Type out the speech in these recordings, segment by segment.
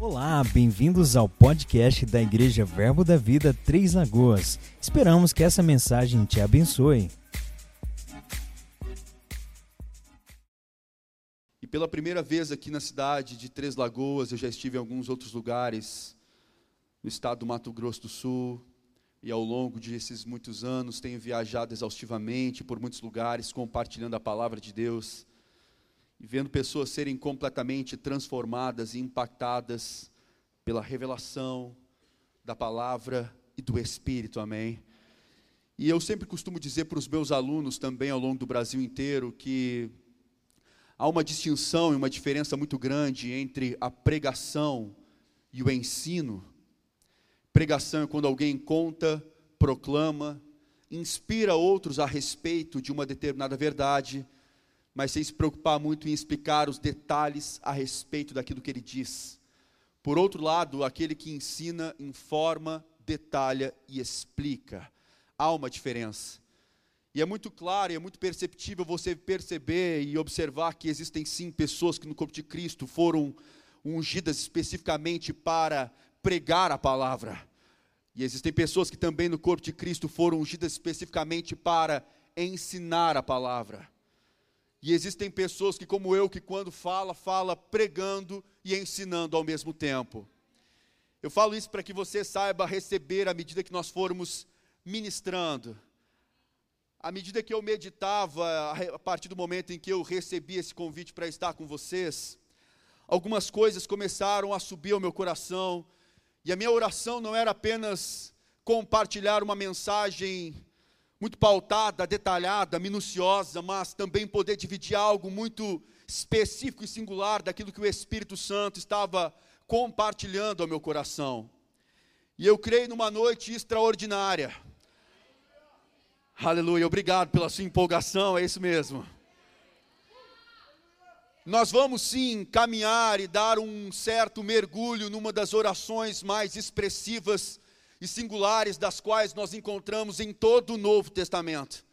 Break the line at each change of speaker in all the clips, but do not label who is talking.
Olá, bem-vindos ao podcast da Igreja Verbo da Vida Três Lagoas. Esperamos que essa mensagem te abençoe.
E pela primeira vez aqui na cidade de Três Lagoas, eu já estive em alguns outros lugares, no estado do Mato Grosso do Sul, e ao longo desses muitos anos tenho viajado exaustivamente por muitos lugares, compartilhando a palavra de Deus e vendo pessoas serem completamente transformadas e impactadas pela revelação da palavra e do Espírito, amém? E eu sempre costumo dizer para os meus alunos também ao longo do Brasil inteiro que há uma distinção e uma diferença muito grande entre a pregação e o ensino. Pregação é quando alguém conta, proclama, inspira outros a respeito de uma determinada verdade mas sem se preocupar muito em explicar os detalhes a respeito daquilo que ele diz. Por outro lado, aquele que ensina, informa, detalha e explica. Há uma diferença. E é muito claro e é muito perceptível você perceber e observar que existem sim pessoas que no corpo de Cristo foram ungidas especificamente para pregar a palavra. E existem pessoas que também no corpo de Cristo foram ungidas especificamente para ensinar a palavra. E existem pessoas que, como eu, que quando fala, fala pregando e ensinando ao mesmo tempo. Eu falo isso para que você saiba receber à medida que nós formos ministrando. À medida que eu meditava, a partir do momento em que eu recebi esse convite para estar com vocês, algumas coisas começaram a subir ao meu coração, e a minha oração não era apenas compartilhar uma mensagem muito pautada, detalhada, minuciosa, mas também poder dividir algo muito específico e singular daquilo que o Espírito Santo estava compartilhando ao meu coração. E eu creio numa noite extraordinária. Aleluia, obrigado pela sua empolgação, é isso mesmo. Nós vamos sim caminhar e dar um certo mergulho numa das orações mais expressivas e singulares das quais nós encontramos em todo o Novo Testamento.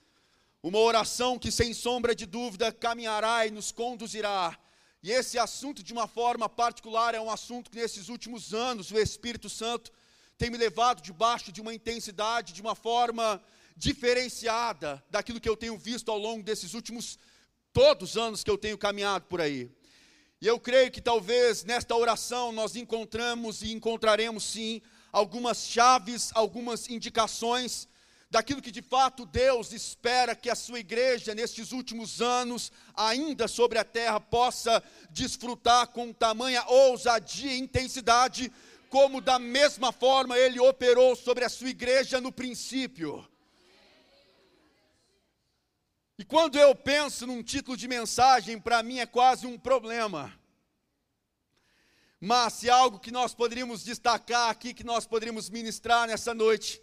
Uma oração que, sem sombra de dúvida, caminhará e nos conduzirá. E esse assunto, de uma forma particular, é um assunto que, nesses últimos anos, o Espírito Santo tem me levado debaixo de uma intensidade, de uma forma diferenciada daquilo que eu tenho visto ao longo desses últimos todos os anos que eu tenho caminhado por aí. E eu creio que talvez nesta oração nós encontramos e encontraremos sim algumas chaves, algumas indicações daquilo que de fato Deus espera que a sua igreja, nestes últimos anos, ainda sobre a terra, possa desfrutar com tamanha ousadia e intensidade, como da mesma forma ele operou sobre a sua igreja no princípio. E quando eu penso num título de mensagem, para mim é quase um problema. Mas se algo que nós poderíamos destacar aqui, que nós poderíamos ministrar nessa noite,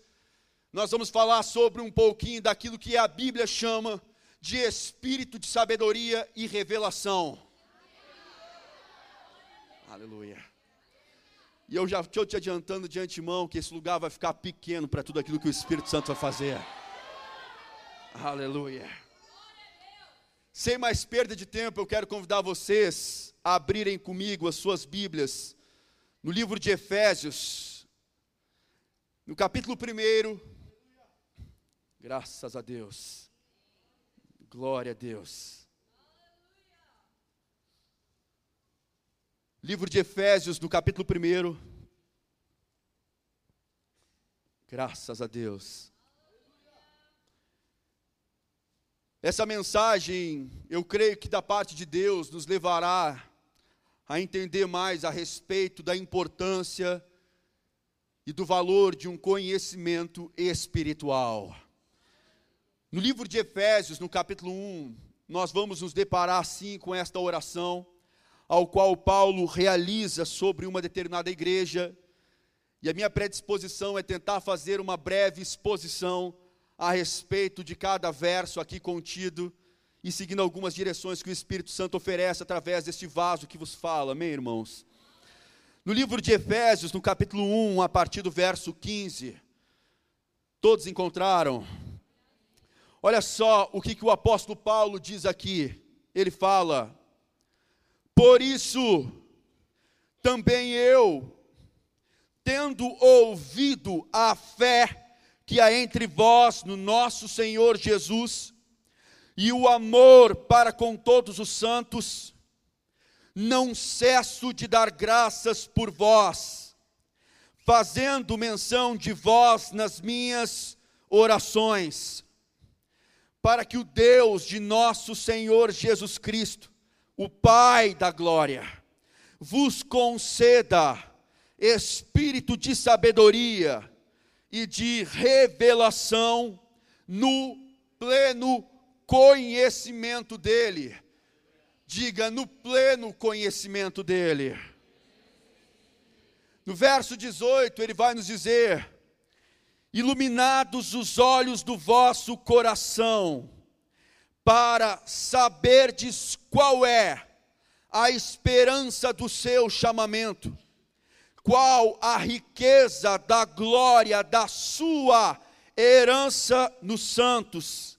nós vamos falar sobre um pouquinho daquilo que a Bíblia chama de espírito de sabedoria e revelação. Aleluia. E eu já estou te adiantando de antemão que esse lugar vai ficar pequeno para tudo aquilo que o Espírito Santo vai fazer. Aleluia. Sem mais perda de tempo, eu quero convidar vocês abrirem comigo as suas Bíblias no livro de Efésios, no capítulo 1. Graças a Deus. Glória a Deus. Livro de Efésios, no capítulo 1. Graças a Deus. Essa mensagem, eu creio que da parte de Deus nos levará a entender mais a respeito da importância e do valor de um conhecimento espiritual. No livro de Efésios, no capítulo 1, nós vamos nos deparar assim com esta oração, ao qual Paulo realiza sobre uma determinada igreja, e a minha predisposição é tentar fazer uma breve exposição a respeito de cada verso aqui contido e seguindo algumas direções que o Espírito Santo oferece através deste vaso que vos fala, amém, irmãos? No livro de Efésios, no capítulo 1, a partir do verso 15, todos encontraram? Olha só o que, que o apóstolo Paulo diz aqui. Ele fala: Por isso, também eu, tendo ouvido a fé que há entre vós no nosso Senhor Jesus, e o amor para com todos os santos, não cesso de dar graças por vós, fazendo menção de vós nas minhas orações, para que o Deus de nosso Senhor Jesus Cristo, o Pai da glória, vos conceda espírito de sabedoria e de revelação no pleno conhecimento dele. Diga, no pleno conhecimento dele. No verso 18, ele vai nos dizer: Iluminados os olhos do vosso coração, para saberdes qual é a esperança do seu chamamento, qual a riqueza da glória da sua herança nos santos,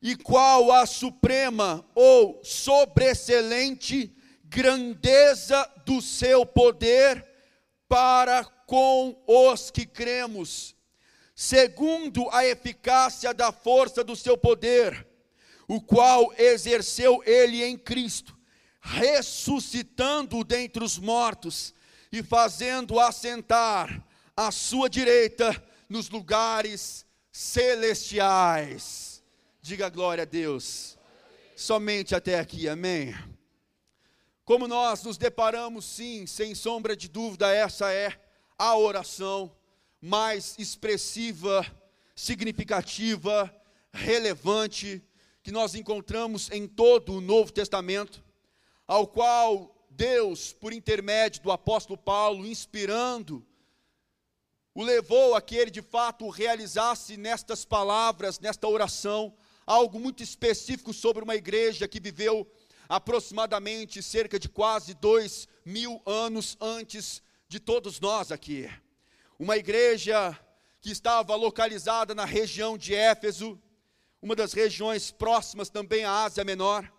e qual a suprema ou sobreexcelente grandeza do seu poder para com os que cremos, segundo a eficácia da força do seu poder, o qual exerceu ele em Cristo, ressuscitando dentre os mortos e fazendo assentar à sua direita nos lugares celestiais. Diga glória a Deus. Somente até aqui, amém. Como nós nos deparamos, sim, sem sombra de dúvida, essa é a oração mais expressiva, significativa, relevante que nós encontramos em todo o Novo Testamento, ao qual Deus, por intermédio do apóstolo Paulo, inspirando, o levou a que ele de fato realizasse nestas palavras, nesta oração, algo muito específico sobre uma igreja que viveu aproximadamente cerca de quase dois mil anos antes de todos nós aqui. Uma igreja que estava localizada na região de Éfeso, uma das regiões próximas também à Ásia Menor.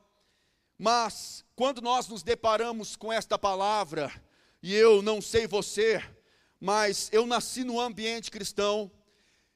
Mas, quando nós nos deparamos com esta palavra, e eu não sei você, mas eu nasci no ambiente cristão,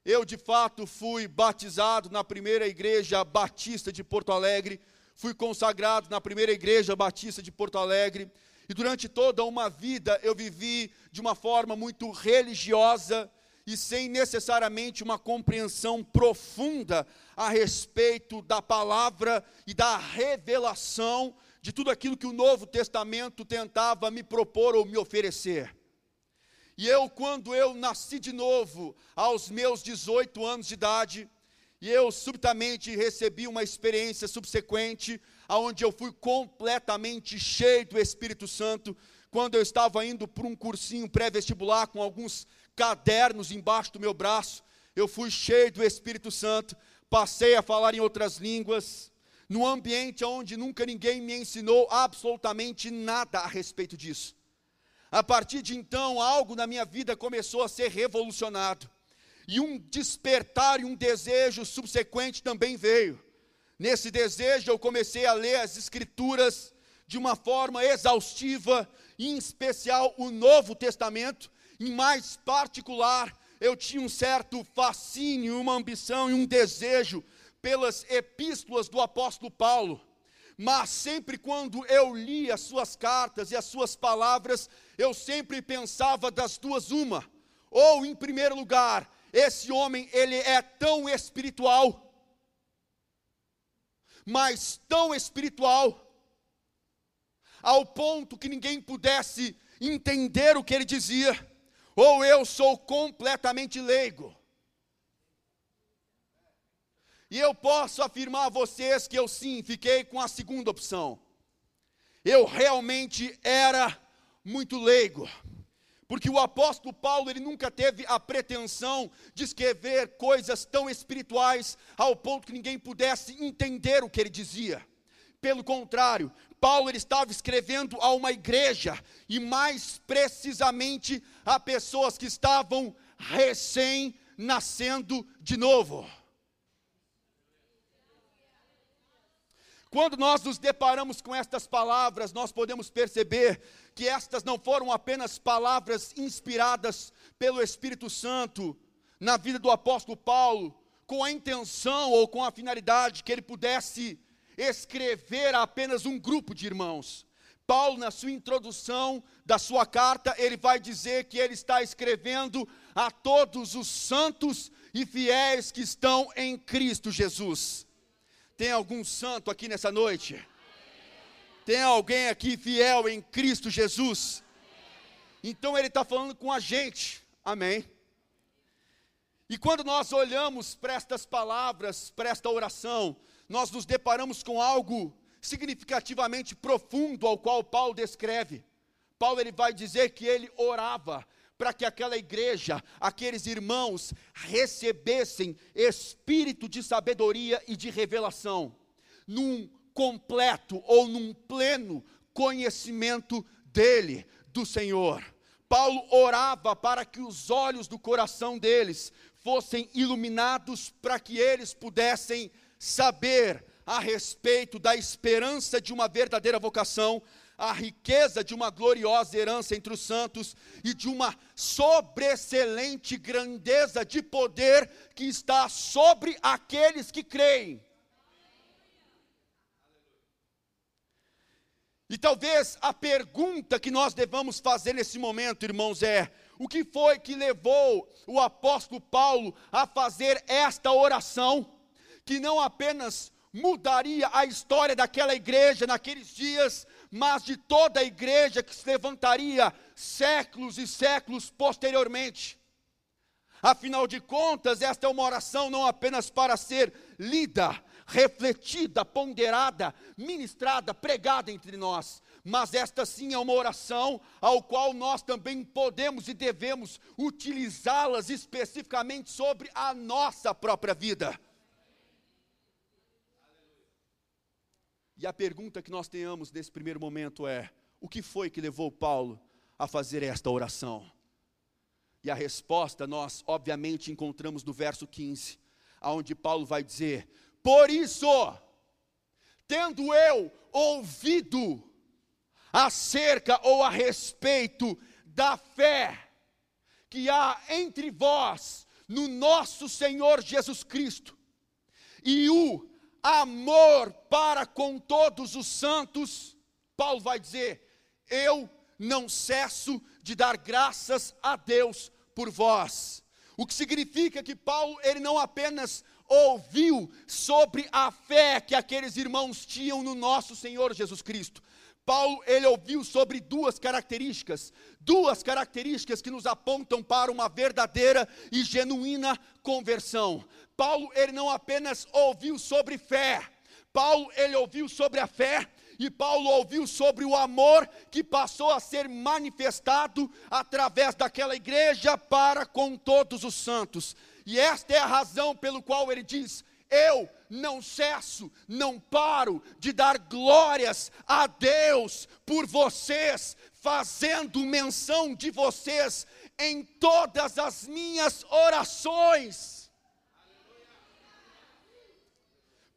eu de fato fui batizado na primeira igreja batista de Porto Alegre, fui consagrado na primeira igreja batista de Porto Alegre, e durante toda uma vida eu vivi de uma forma muito religiosa, e sem necessariamente uma compreensão profunda a respeito da palavra e da revelação de tudo aquilo que o Novo Testamento tentava me propor ou me oferecer. E eu, quando eu nasci de novo, aos meus 18 anos de idade, e eu subitamente recebi uma experiência subsequente, aonde eu fui completamente cheio do Espírito Santo, quando eu estava indo para um cursinho pré-vestibular com alguns cadernos embaixo do meu braço, eu fui cheio do Espírito Santo, passei a falar em outras línguas, num ambiente onde nunca ninguém me ensinou absolutamente nada a respeito disso. A partir de então, algo na minha vida começou a ser revolucionado, e um despertar e um desejo subsequente também veio. Nesse desejo, eu comecei a ler as Escrituras de uma forma exaustiva, em especial o Novo Testamento, em mais particular, eu tinha um certo fascínio, uma ambição e um desejo pelas epístolas do apóstolo Paulo. Mas sempre quando eu li as suas cartas e as suas palavras, eu sempre pensava das duas uma. Ou em primeiro lugar, esse homem ele é tão espiritual, mas tão espiritual ao ponto que ninguém pudesse entender o que ele dizia ou eu sou completamente leigo. E eu posso afirmar a vocês que eu sim fiquei com a segunda opção. Eu realmente era muito leigo. Porque o apóstolo Paulo, ele nunca teve a pretensão de escrever coisas tão espirituais ao ponto que ninguém pudesse entender o que ele dizia. Pelo contrário, Paulo ele estava escrevendo a uma igreja, e mais precisamente a pessoas que estavam recém-nascendo de novo. Quando nós nos deparamos com estas palavras, nós podemos perceber que estas não foram apenas palavras inspiradas pelo Espírito Santo na vida do apóstolo Paulo, com a intenção ou com a finalidade que ele pudesse escrever a apenas um grupo de irmãos. Paulo, na sua introdução da sua carta, ele vai dizer que ele está escrevendo a todos os santos e fiéis que estão em Cristo Jesus. Tem algum santo aqui nessa noite? Tem alguém aqui fiel em Cristo Jesus? Então ele está falando com a gente, amém? E quando nós olhamos para estas palavras, para esta oração, nós nos deparamos com algo significativamente profundo ao qual Paulo descreve. Paulo ele vai dizer que ele orava para que aquela igreja, aqueles irmãos recebessem espírito de sabedoria e de revelação, num completo ou num pleno conhecimento dele, do Senhor. Paulo orava para que os olhos do coração deles fossem iluminados para que eles pudessem saber a respeito da esperança de uma verdadeira vocação, a riqueza de uma gloriosa herança entre os santos e de uma sobreexcelente grandeza de poder que está sobre aqueles que creem. E talvez a pergunta que nós devamos fazer nesse momento, irmãos, é: o que foi que levou o apóstolo Paulo a fazer esta oração, que não apenas mudaria a história daquela igreja naqueles dias, mas de toda a igreja que se levantaria séculos e séculos posteriormente. Afinal de contas, esta é uma oração não apenas para ser lida, refletida, ponderada, ministrada, pregada entre nós, mas esta sim é uma oração ao qual nós também podemos e devemos utilizá-las especificamente sobre a nossa própria vida. E a pergunta que nós tenhamos nesse primeiro momento é: o que foi que levou Paulo a fazer esta oração? E a resposta nós, obviamente, encontramos no verso 15, aonde Paulo vai dizer: Por isso, tendo eu ouvido acerca ou a respeito da fé que há entre vós no nosso Senhor Jesus Cristo, e o amor para com todos os santos, Paulo vai dizer: Eu não cesso de dar graças a Deus por vós. O que significa que Paulo, ele não apenas ouviu sobre a fé que aqueles irmãos tinham no nosso Senhor Jesus Cristo. Paulo, ele ouviu sobre duas características, duas características que nos apontam para uma verdadeira e genuína conversão. Paulo, ele não apenas ouviu sobre fé, Paulo, ele ouviu sobre a fé, e Paulo ouviu sobre o amor que passou a ser manifestado através daquela igreja para com todos os santos. E esta é a razão pelo qual ele diz: Eu não cesso, não paro de dar glórias a Deus por vocês, fazendo menção de vocês em todas as minhas orações.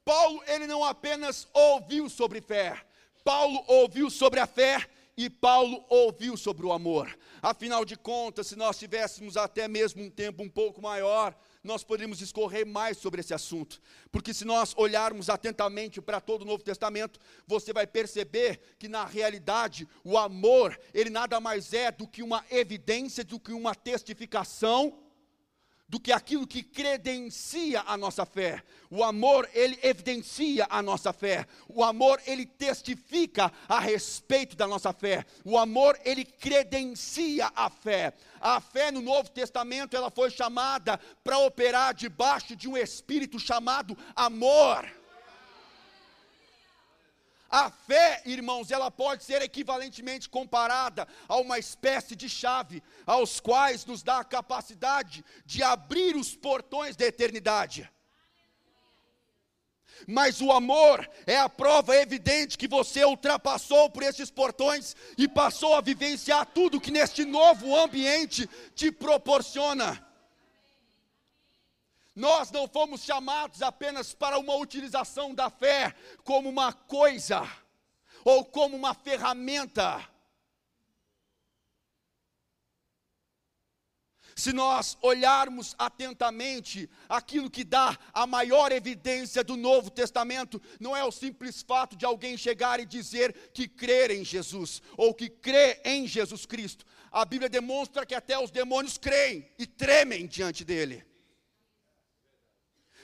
Paulo, ele não apenas ouviu sobre fé, Paulo ouviu sobre a fé e Paulo ouviu sobre o amor. Afinal de contas, se nós tivéssemos até mesmo um tempo um pouco maior, nós poderíamos escorrer mais sobre esse assunto. Porque se nós olharmos atentamente para todo o Novo Testamento, você vai perceber que na realidade o amor, ele nada mais é do que uma evidência, do que uma testificação do que aquilo que credencia a nossa fé. O amor, ele evidencia a nossa fé. O amor, ele testifica a respeito da nossa fé. O amor, ele credencia a fé. A fé no Novo Testamento, ela foi chamada para operar debaixo de um espírito chamado amor. A fé, irmãos, ela pode ser equivalentemente comparada a uma espécie de chave, aos quais nos dá a capacidade de abrir os portões da eternidade. Mas o amor é a prova evidente que você ultrapassou por esses portões e passou a vivenciar tudo que neste novo ambiente te proporciona. Nós não fomos chamados apenas para uma utilização da fé como uma coisa ou como uma ferramenta. Se nós olharmos atentamente aquilo que dá a maior evidência do Novo Testamento, não é o simples fato de alguém chegar e dizer que crer em Jesus ou que crê em Jesus Cristo. A Bíblia demonstra que até os demônios creem e tremem diante dele.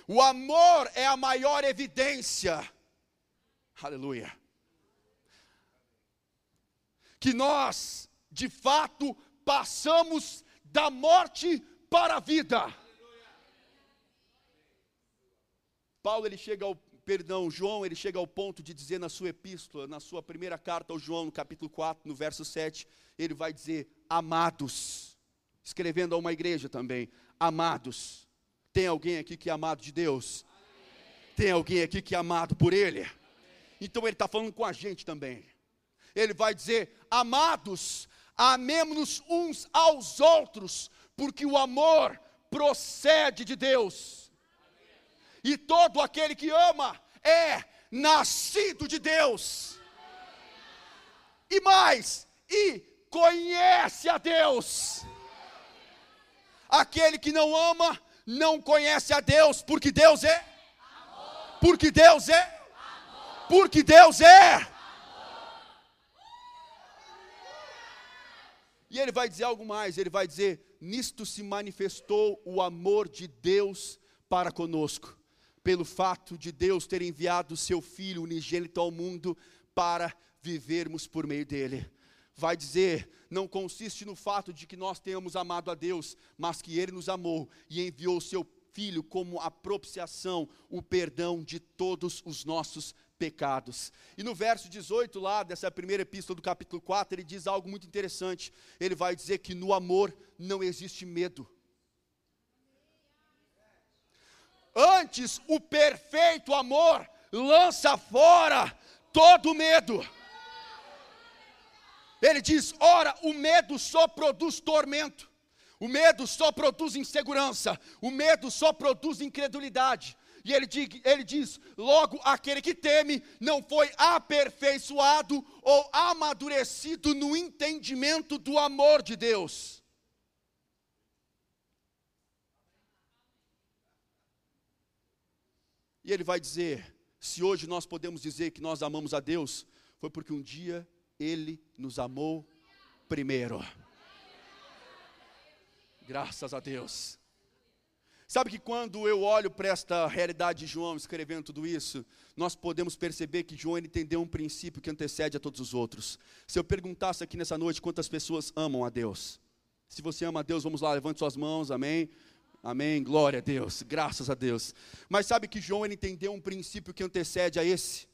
O amor é a maior evidência. Aleluia. Que nós, de fato, passamos da morte para a vida. Paulo ele chega ao perdão, João, ele chega ao ponto de dizer na sua epístola, na sua primeira carta ao João, no capítulo 4, no verso 7, ele vai dizer: "Amados", escrevendo a uma igreja também, "Amados, tem alguém aqui que é amado de Deus? Tem alguém aqui que é amado por Ele? Então Ele está falando com a gente também. Ele vai dizer: Amados, amemos-nos uns aos outros, porque o amor procede de Deus. E todo aquele que ama é nascido de Deus. E mais, e conhece a Deus. Aquele que não ama não conhece a Deus, porque Deus é. Porque Deus é. Porque Deus é. E ele vai dizer algo mais, ele vai dizer: nisto se manifestou o amor de Deus para conosco, pelo fato de Deus ter enviado o seu Filho unigênito ao mundo para vivermos por meio dele vai dizer: não consiste no fato de que nós tenhamos amado a Deus, mas que Ele nos amou e enviou o seu Filho como a propiciação, o perdão de todos os nossos pecados. E no verso 18 lá dessa primeira epístola do capítulo 4, ele diz algo muito interessante. Ele vai dizer que no amor não existe medo. Antes, o perfeito amor lança fora todo medo. Ele diz: ora, o medo só produz tormento, o medo só produz insegurança, o medo só produz incredulidade. E ele diz, ele diz: logo aquele que teme não foi aperfeiçoado ou amadurecido no entendimento do amor de Deus. E ele vai dizer: se hoje nós podemos dizer que nós amamos a Deus, foi porque um dia ele nos amou primeiro. Graças a Deus. Sabe que quando eu olho para esta realidade de João escrevendo tudo isso, nós podemos perceber que João entendeu um princípio que antecede a todos os outros. Se eu perguntasse aqui nessa noite quantas pessoas amam a Deus, se você ama a Deus, vamos lá, levante suas mãos, amém. Amém, glória a Deus, graças a Deus. Mas sabe que João entendeu um princípio que antecede a esse?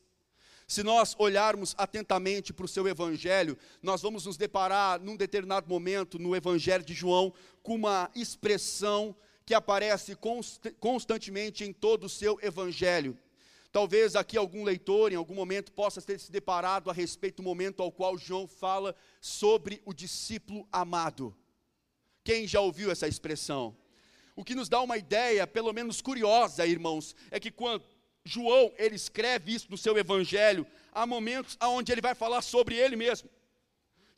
Se nós olharmos atentamente para o seu evangelho, nós vamos nos deparar num determinado momento no evangelho de João com uma expressão que aparece const constantemente em todo o seu evangelho. Talvez aqui algum leitor, em algum momento, possa ter se deparado a respeito do momento ao qual João fala sobre o discípulo amado. Quem já ouviu essa expressão? O que nos dá uma ideia, pelo menos curiosa, irmãos, é que quando João, ele escreve isso no seu evangelho, há momentos onde ele vai falar sobre ele mesmo.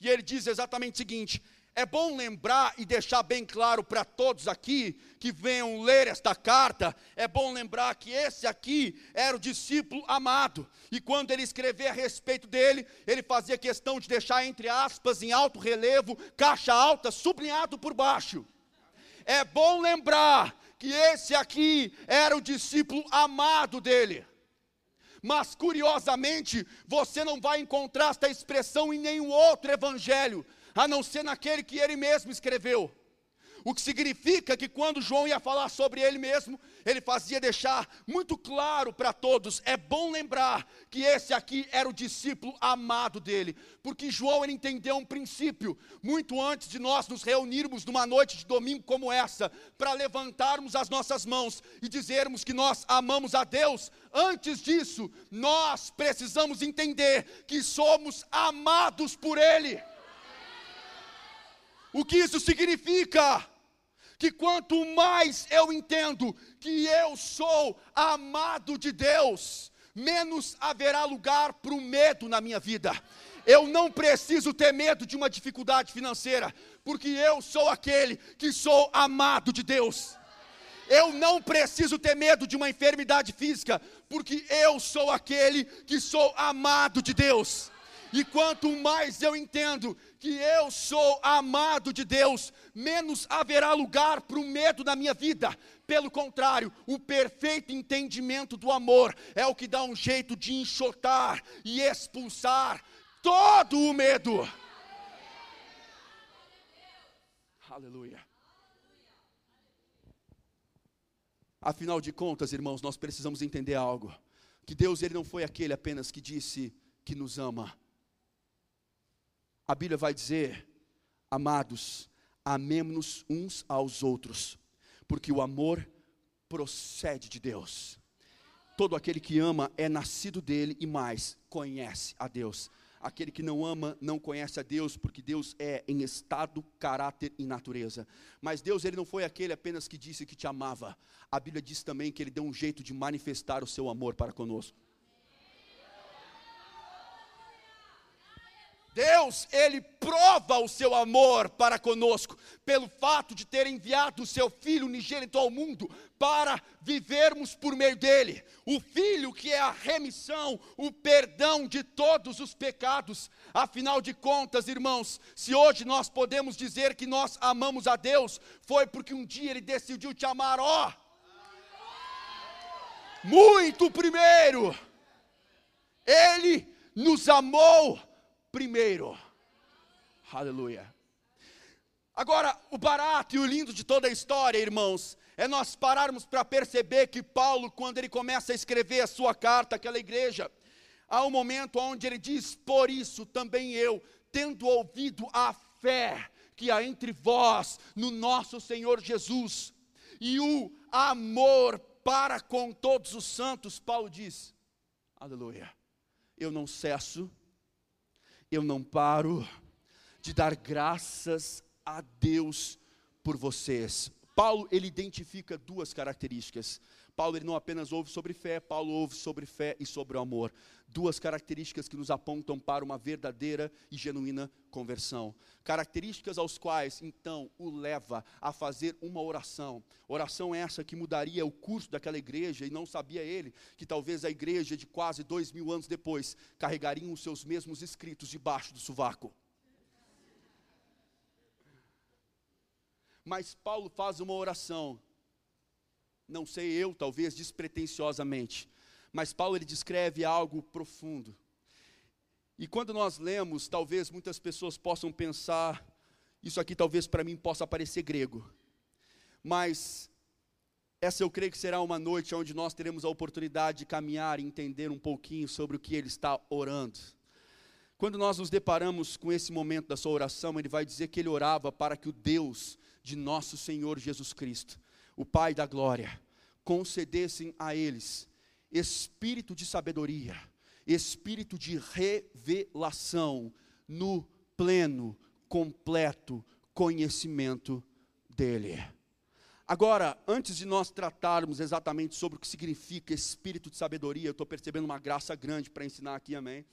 E ele diz exatamente o seguinte: é bom lembrar e deixar bem claro para todos aqui que venham ler esta carta, é bom lembrar que esse aqui era o discípulo amado, e quando ele escrevia a respeito dele, ele fazia questão de deixar entre aspas, em alto relevo, caixa alta, sublinhado por baixo. É bom lembrar que esse aqui era o discípulo amado dele. Mas curiosamente, você não vai encontrar esta expressão em nenhum outro evangelho, a não ser naquele que ele mesmo escreveu. O que significa que quando João ia falar sobre ele mesmo, ele fazia deixar muito claro para todos, é bom lembrar que esse aqui era o discípulo amado dele, porque João ele entendeu um princípio, muito antes de nós nos reunirmos numa noite de domingo como essa, para levantarmos as nossas mãos e dizermos que nós amamos a Deus, antes disso, nós precisamos entender que somos amados por ele. O que isso significa? Que quanto mais eu entendo que eu sou amado de Deus, menos haverá lugar para o medo na minha vida. Eu não preciso ter medo de uma dificuldade financeira, porque eu sou aquele que sou amado de Deus. Eu não preciso ter medo de uma enfermidade física, porque eu sou aquele que sou amado de Deus. E quanto mais eu entendo que eu sou amado de Deus, menos haverá lugar para o medo na minha vida. Pelo contrário, o perfeito entendimento do amor é o que dá um jeito de enxotar e expulsar todo o medo. Aleluia. Afinal de contas, irmãos, nós precisamos entender algo. Que Deus ele não foi aquele apenas que disse que nos ama. A Bíblia vai dizer: Amados, amemos-nos uns aos outros, porque o amor procede de Deus. Todo aquele que ama é nascido dele e mais conhece a Deus. Aquele que não ama não conhece a Deus, porque Deus é em estado, caráter e natureza. Mas Deus ele não foi aquele apenas que disse que te amava. A Bíblia diz também que ele deu um jeito de manifestar o seu amor para conosco. Deus, Ele prova o seu amor para conosco, pelo fato de ter enviado o seu Filho unigênito ao mundo, para vivermos por meio dele. O Filho que é a remissão, o perdão de todos os pecados. Afinal de contas, irmãos, se hoje nós podemos dizer que nós amamos a Deus, foi porque um dia Ele decidiu te amar, ó. Muito primeiro. Ele nos amou primeiro. Aleluia. Agora, o barato e o lindo de toda a história, irmãos, é nós pararmos para perceber que Paulo, quando ele começa a escrever a sua carta àquela igreja, há um momento onde ele diz: Por isso também eu, tendo ouvido a fé que há entre vós no nosso Senhor Jesus, e o amor para com todos os santos, Paulo diz: Aleluia, eu não cesso eu não paro de dar graças a Deus por vocês. Paulo, ele identifica duas características. Paulo ele não apenas ouve sobre fé, Paulo ouve sobre fé e sobre o amor. Duas características que nos apontam para uma verdadeira e genuína conversão. Características aos quais, então, o leva a fazer uma oração. Oração essa que mudaria o curso daquela igreja, e não sabia ele que talvez a igreja de quase dois mil anos depois carregariam os seus mesmos escritos debaixo do sovaco. Mas Paulo faz uma oração não sei eu, talvez despretensiosamente, mas Paulo ele descreve algo profundo. E quando nós lemos, talvez muitas pessoas possam pensar, isso aqui talvez para mim possa parecer grego. Mas essa eu creio que será uma noite onde nós teremos a oportunidade de caminhar e entender um pouquinho sobre o que ele está orando. Quando nós nos deparamos com esse momento da sua oração, ele vai dizer que ele orava para que o Deus de nosso Senhor Jesus Cristo o Pai da glória, concedessem a eles espírito de sabedoria, espírito de revelação no pleno, completo conhecimento dele. Agora, antes de nós tratarmos exatamente sobre o que significa espírito de sabedoria, eu estou percebendo uma graça grande para ensinar aqui, amém?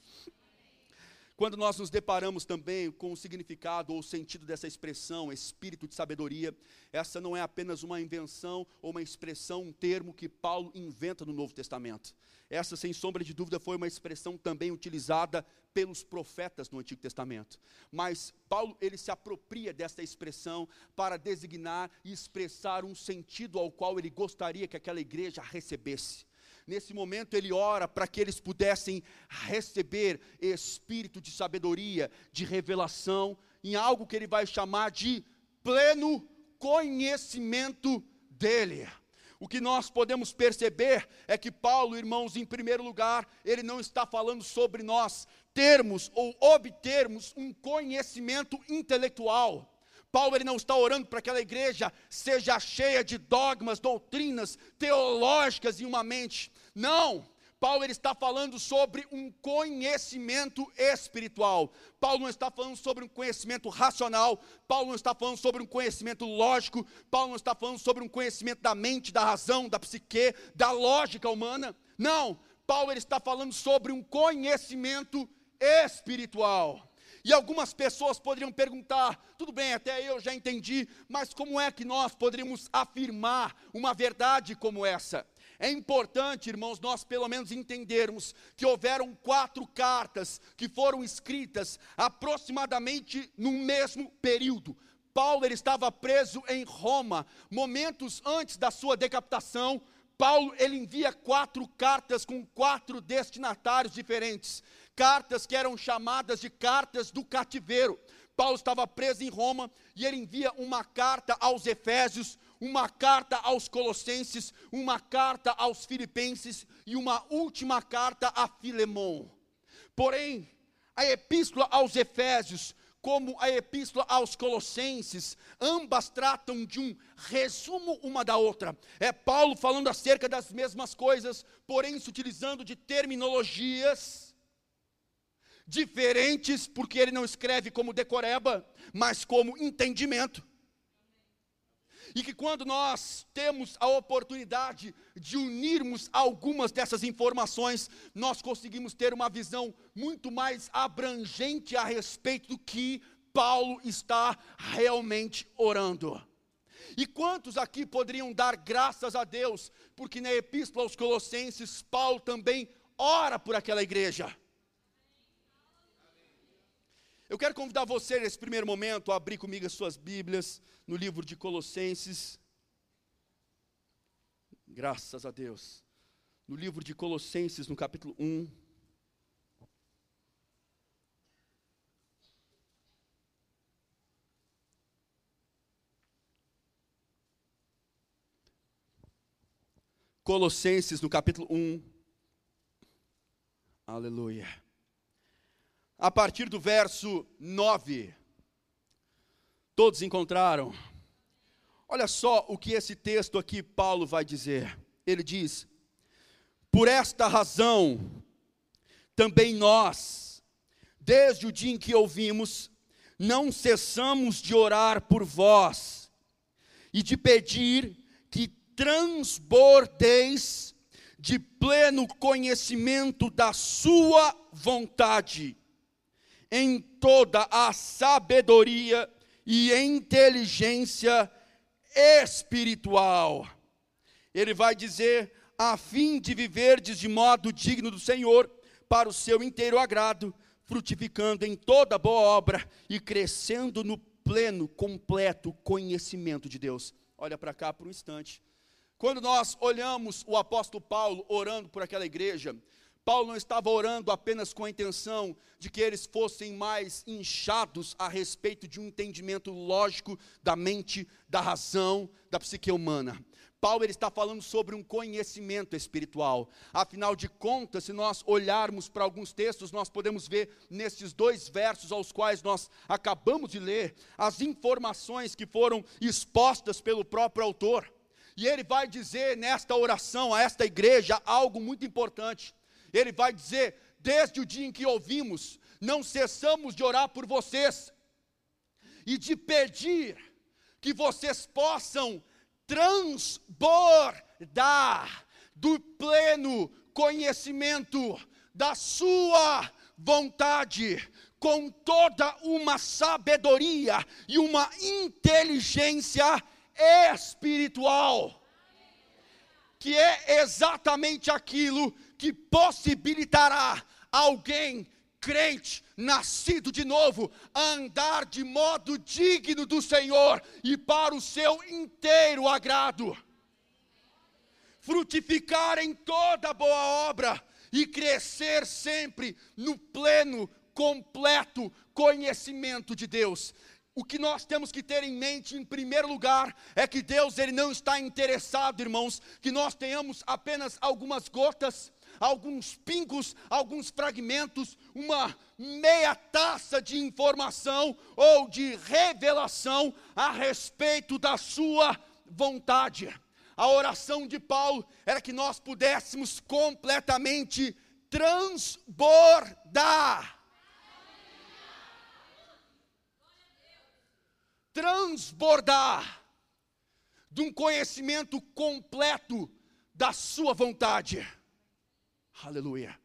Quando nós nos deparamos também com o significado ou o sentido dessa expressão, espírito de sabedoria, essa não é apenas uma invenção ou uma expressão, um termo que Paulo inventa no Novo Testamento. Essa, sem sombra de dúvida, foi uma expressão também utilizada pelos profetas no Antigo Testamento. Mas Paulo, ele se apropria dessa expressão para designar e expressar um sentido ao qual ele gostaria que aquela igreja recebesse. Nesse momento ele ora para que eles pudessem receber espírito de sabedoria, de revelação, em algo que ele vai chamar de pleno conhecimento dele. O que nós podemos perceber é que Paulo, irmãos, em primeiro lugar, ele não está falando sobre nós termos ou obtermos um conhecimento intelectual. Paulo ele não está orando para que aquela igreja seja cheia de dogmas, doutrinas teológicas em uma mente. Não. Paulo ele está falando sobre um conhecimento espiritual. Paulo não está falando sobre um conhecimento racional. Paulo não está falando sobre um conhecimento lógico. Paulo não está falando sobre um conhecimento da mente, da razão, da psique, da lógica humana. Não. Paulo ele está falando sobre um conhecimento espiritual. E algumas pessoas poderiam perguntar: tudo bem, até eu já entendi, mas como é que nós poderíamos afirmar uma verdade como essa? É importante, irmãos, nós pelo menos entendermos que houveram quatro cartas que foram escritas aproximadamente no mesmo período. Paulo ele estava preso em Roma, momentos antes da sua decapitação. Paulo ele envia quatro cartas com quatro destinatários diferentes, cartas que eram chamadas de cartas do cativeiro. Paulo estava preso em Roma e ele envia uma carta aos Efésios, uma carta aos Colossenses, uma carta aos Filipenses e uma última carta a Filemon. Porém, a epístola aos Efésios, como a epístola aos Colossenses, ambas tratam de um resumo uma da outra. É Paulo falando acerca das mesmas coisas, porém se utilizando de terminologias diferentes, porque ele não escreve como decoreba, mas como entendimento e que quando nós temos a oportunidade de unirmos algumas dessas informações, nós conseguimos ter uma visão muito mais abrangente a respeito do que Paulo está realmente orando. E quantos aqui poderiam dar graças a Deus, porque na Epístola aos Colossenses, Paulo também ora por aquela igreja. Eu quero convidar você nesse primeiro momento a abrir comigo as suas Bíblias no livro de Colossenses. Graças a Deus. No livro de Colossenses, no capítulo 1. Colossenses, no capítulo 1. Aleluia a partir do verso 9. Todos encontraram? Olha só o que esse texto aqui Paulo vai dizer. Ele diz: Por esta razão, também nós, desde o dia em que ouvimos, não cessamos de orar por vós e de pedir que transbordeis de pleno conhecimento da Sua vontade em toda a sabedoria e inteligência espiritual. Ele vai dizer, a fim de viverdes de modo digno do Senhor, para o seu inteiro agrado, frutificando em toda boa obra e crescendo no pleno, completo conhecimento de Deus. Olha para cá por um instante. Quando nós olhamos o apóstolo Paulo orando por aquela igreja, Paulo não estava orando apenas com a intenção de que eles fossem mais inchados a respeito de um entendimento lógico da mente, da razão, da psique humana. Paulo ele está falando sobre um conhecimento espiritual. Afinal de contas, se nós olharmos para alguns textos, nós podemos ver nesses dois versos aos quais nós acabamos de ler, as informações que foram expostas pelo próprio autor. E ele vai dizer nesta oração a esta igreja algo muito importante. Ele vai dizer: desde o dia em que ouvimos, não cessamos de orar por vocês e de pedir que vocês possam transbordar do pleno conhecimento da Sua vontade, com toda uma sabedoria e uma inteligência espiritual, que é exatamente aquilo que possibilitará alguém crente, nascido de novo, andar de modo digno do Senhor e para o seu inteiro agrado. Frutificar em toda boa obra e crescer sempre no pleno, completo conhecimento de Deus. O que nós temos que ter em mente, em primeiro lugar, é que Deus ele não está interessado, irmãos, que nós tenhamos apenas algumas gotas alguns pingos, alguns fragmentos, uma meia taça de informação ou de revelação a respeito da sua vontade. A oração de Paulo era que nós pudéssemos completamente transbordar. Transbordar de um conhecimento completo da Sua vontade. Aleluia.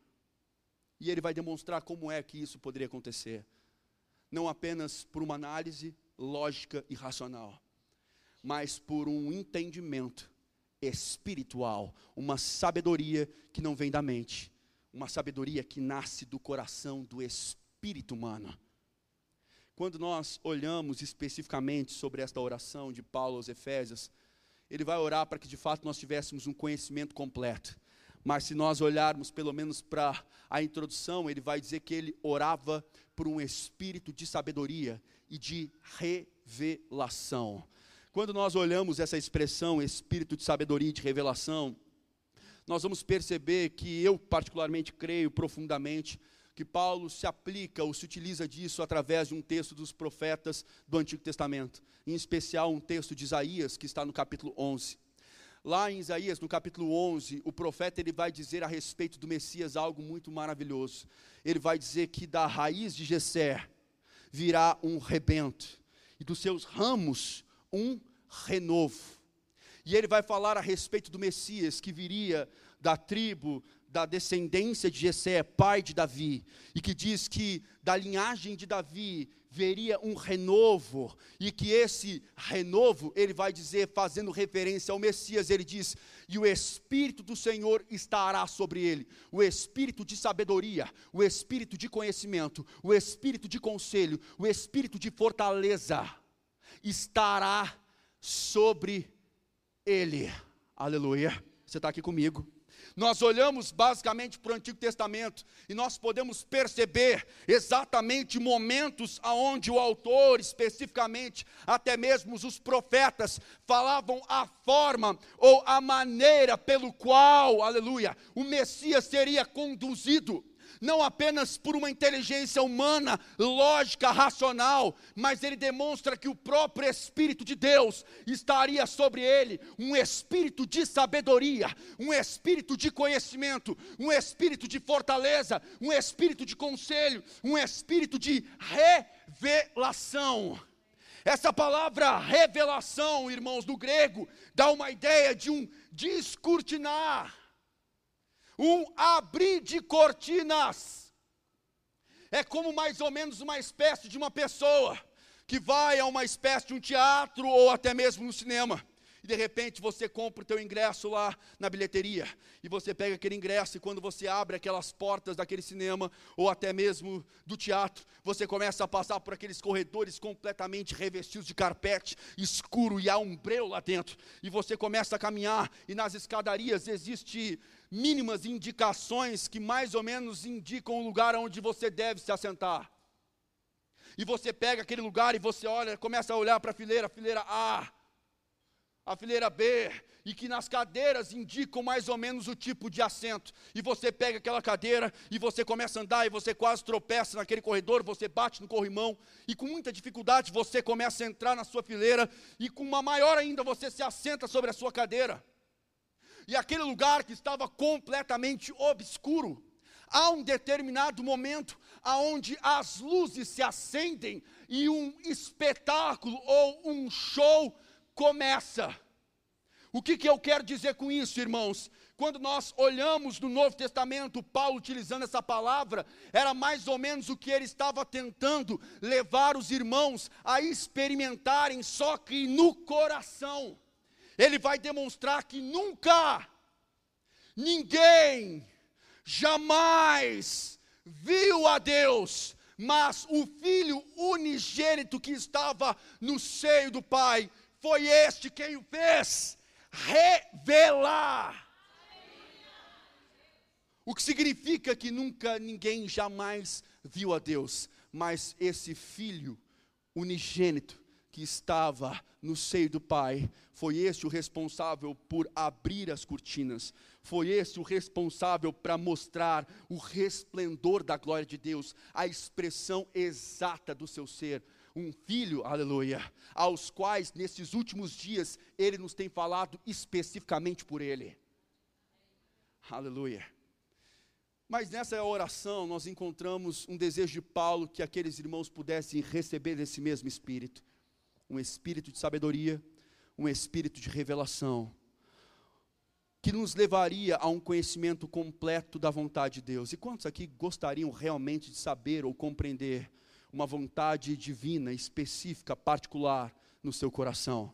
E ele vai demonstrar como é que isso poderia acontecer. Não apenas por uma análise lógica e racional, mas por um entendimento espiritual, uma sabedoria que não vem da mente, uma sabedoria que nasce do coração do espírito humano. Quando nós olhamos especificamente sobre esta oração de Paulo aos Efésios, ele vai orar para que de fato nós tivéssemos um conhecimento completo. Mas se nós olharmos pelo menos para a introdução, ele vai dizer que ele orava por um espírito de sabedoria e de revelação. Quando nós olhamos essa expressão, espírito de sabedoria e de revelação, nós vamos perceber que eu, particularmente, creio profundamente que Paulo se aplica ou se utiliza disso através de um texto dos profetas do Antigo Testamento, em especial um texto de Isaías, que está no capítulo 11. Lá em Isaías, no capítulo 11, o profeta ele vai dizer a respeito do Messias algo muito maravilhoso. Ele vai dizer que da raiz de Jessé virá um rebento e dos seus ramos um renovo. E ele vai falar a respeito do Messias que viria da tribo da descendência de Jessé, pai de Davi, e que diz que da linhagem de Davi veria um renovo, e que esse renovo, ele vai dizer, fazendo referência ao Messias, ele diz: "E o espírito do Senhor estará sobre ele, o espírito de sabedoria, o espírito de conhecimento, o espírito de conselho, o espírito de fortaleza estará sobre ele." Aleluia. Você está aqui comigo? Nós olhamos basicamente para o Antigo Testamento e nós podemos perceber exatamente momentos aonde o autor, especificamente, até mesmo os profetas, falavam a forma ou a maneira pelo qual, aleluia, o Messias seria conduzido não apenas por uma inteligência humana, lógica, racional, mas ele demonstra que o próprio Espírito de Deus estaria sobre ele, um espírito de sabedoria, um espírito de conhecimento, um espírito de fortaleza, um espírito de conselho, um espírito de revelação. Essa palavra revelação, irmãos, do grego, dá uma ideia de um descortinar um abrir de cortinas. É como mais ou menos uma espécie de uma pessoa que vai a uma espécie de um teatro ou até mesmo no cinema. E de repente você compra o teu ingresso lá na bilheteria. E você pega aquele ingresso e quando você abre aquelas portas daquele cinema ou até mesmo do teatro, você começa a passar por aqueles corredores completamente revestidos de carpete escuro e há um breu lá dentro. E você começa a caminhar e nas escadarias existe mínimas indicações que mais ou menos indicam o lugar onde você deve se assentar. E você pega aquele lugar e você olha, começa a olhar para a fileira, a fileira A, a fileira B, e que nas cadeiras indicam mais ou menos o tipo de assento. E você pega aquela cadeira e você começa a andar e você quase tropeça naquele corredor, você bate no corrimão e com muita dificuldade você começa a entrar na sua fileira e com uma maior ainda você se assenta sobre a sua cadeira e aquele lugar que estava completamente obscuro. Há um determinado momento aonde as luzes se acendem e um espetáculo ou um show começa. O que, que eu quero dizer com isso, irmãos? Quando nós olhamos no Novo Testamento, Paulo utilizando essa palavra, era mais ou menos o que ele estava tentando levar os irmãos a experimentarem, só que no coração ele vai demonstrar que nunca, ninguém, jamais viu a Deus, mas o Filho unigênito que estava no seio do Pai, foi este quem o fez revelar. O que significa que nunca ninguém jamais viu a Deus, mas esse Filho unigênito que estava no seio do Pai. Foi este o responsável por abrir as cortinas. Foi este o responsável para mostrar o resplendor da glória de Deus, a expressão exata do seu ser. Um filho, aleluia, aos quais nesses últimos dias ele nos tem falado especificamente por ele. Aleluia. Mas nessa oração nós encontramos um desejo de Paulo que aqueles irmãos pudessem receber desse mesmo espírito um espírito de sabedoria, um espírito de revelação, que nos levaria a um conhecimento completo da vontade de Deus. E quantos aqui gostariam realmente de saber ou compreender uma vontade divina, específica, particular no seu coração?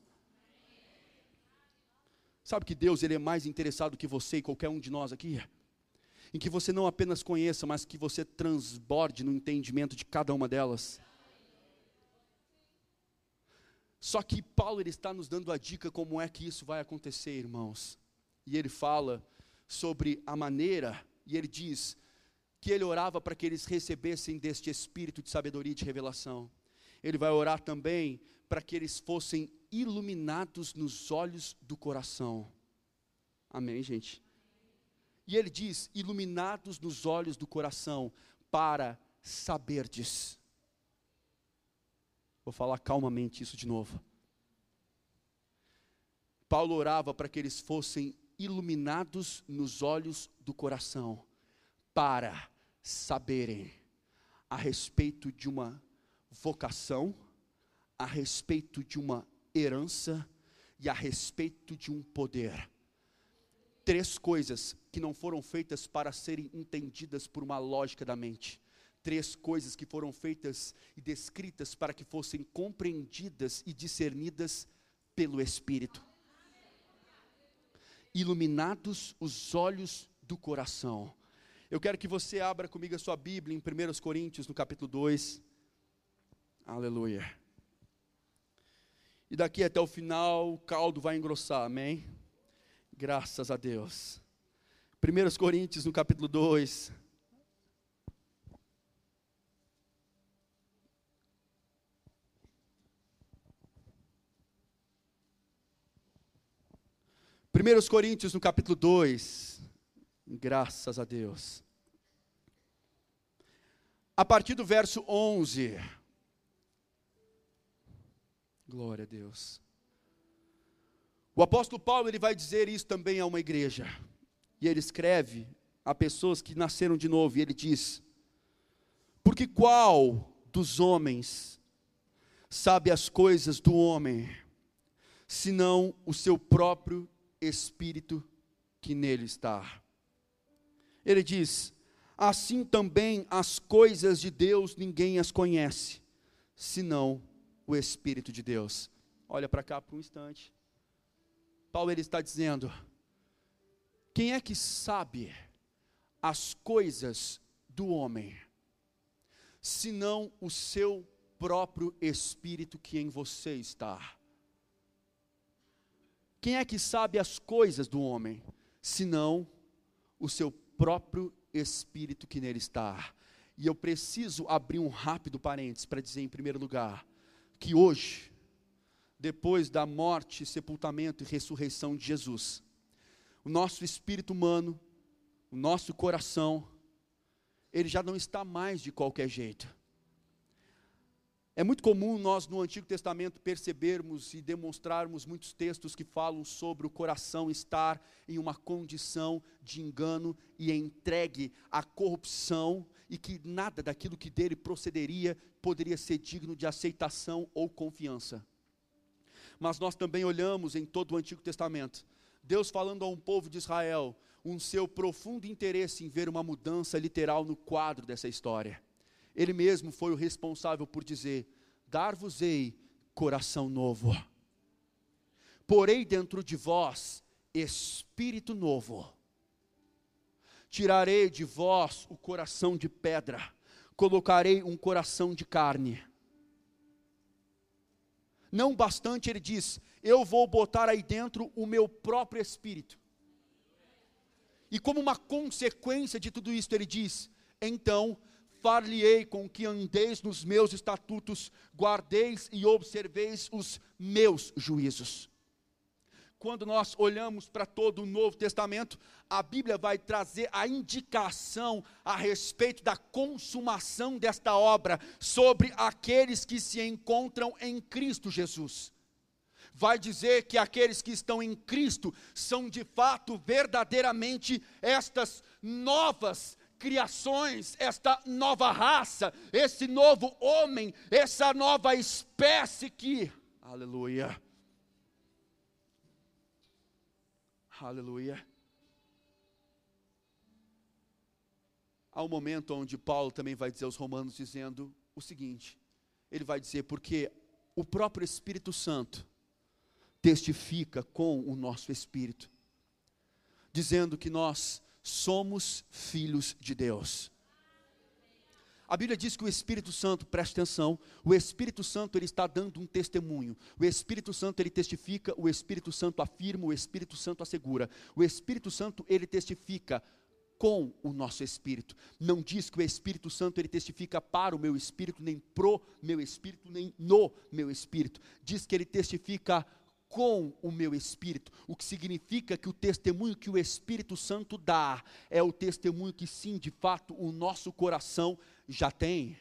Sabe que Deus ele é mais interessado que você e qualquer um de nós aqui? Em que você não apenas conheça, mas que você transborde no entendimento de cada uma delas. Só que Paulo ele está nos dando a dica como é que isso vai acontecer, irmãos. E ele fala sobre a maneira, e ele diz que ele orava para que eles recebessem deste espírito de sabedoria e de revelação. Ele vai orar também para que eles fossem iluminados nos olhos do coração. Amém, gente? E ele diz: iluminados nos olhos do coração, para saberdes Vou falar calmamente isso de novo. Paulo orava para que eles fossem iluminados nos olhos do coração, para saberem a respeito de uma vocação, a respeito de uma herança e a respeito de um poder. Três coisas que não foram feitas para serem entendidas por uma lógica da mente três coisas que foram feitas e descritas para que fossem compreendidas e discernidas pelo Espírito. Iluminados os olhos do coração. Eu quero que você abra comigo a sua Bíblia em 1 Coríntios, no capítulo 2. Aleluia. E daqui até o final o caldo vai engrossar, amém? Graças a Deus. 1 Coríntios, no capítulo 2. 1 Coríntios, no capítulo 2, graças a Deus. A partir do verso 11. Glória a Deus. O apóstolo Paulo ele vai dizer isso também a uma igreja. E ele escreve a pessoas que nasceram de novo, e ele diz: Porque qual dos homens sabe as coisas do homem, senão o seu próprio espírito que nele está. Ele diz: assim também as coisas de Deus ninguém as conhece, senão o Espírito de Deus. Olha para cá por um instante. Paulo ele está dizendo: quem é que sabe as coisas do homem, senão o seu próprio Espírito que em você está? Quem é que sabe as coisas do homem, senão o seu próprio espírito que nele está? E eu preciso abrir um rápido parênteses para dizer, em primeiro lugar, que hoje, depois da morte, sepultamento e ressurreição de Jesus, o nosso espírito humano, o nosso coração, ele já não está mais de qualquer jeito. É muito comum nós no Antigo Testamento percebermos e demonstrarmos muitos textos que falam sobre o coração estar em uma condição de engano e entregue à corrupção e que nada daquilo que dele procederia poderia ser digno de aceitação ou confiança. Mas nós também olhamos em todo o Antigo Testamento, Deus falando a um povo de Israel, um seu profundo interesse em ver uma mudança literal no quadro dessa história. Ele mesmo foi o responsável por dizer: Dar-vos-ei coração novo, porei dentro de vós espírito novo. Tirarei de vós o coração de pedra, colocarei um coração de carne. Não bastante, ele diz: Eu vou botar aí dentro o meu próprio espírito. E como uma consequência de tudo isso, ele diz: Então far-lhe-ei com que andeis nos meus estatutos, guardeis e observeis os meus juízos. Quando nós olhamos para todo o Novo Testamento, a Bíblia vai trazer a indicação a respeito da consumação desta obra sobre aqueles que se encontram em Cristo Jesus vai dizer que aqueles que estão em Cristo são de fato verdadeiramente estas novas criações, esta nova raça, esse novo homem, essa nova espécie que, aleluia, aleluia. Há um momento onde Paulo também vai dizer aos Romanos, dizendo o seguinte: ele vai dizer, porque o próprio Espírito Santo testifica com o nosso espírito, dizendo que nós somos filhos de Deus. A Bíblia diz que o Espírito Santo, preste atenção, o Espírito Santo ele está dando um testemunho. O Espírito Santo ele testifica, o Espírito Santo afirma, o Espírito Santo assegura. O Espírito Santo ele testifica com o nosso espírito. Não diz que o Espírito Santo ele testifica para o meu espírito, nem pro meu espírito, nem no meu espírito. Diz que ele testifica com o meu espírito, o que significa que o testemunho que o Espírito Santo dá é o testemunho que sim, de fato, o nosso coração já tem.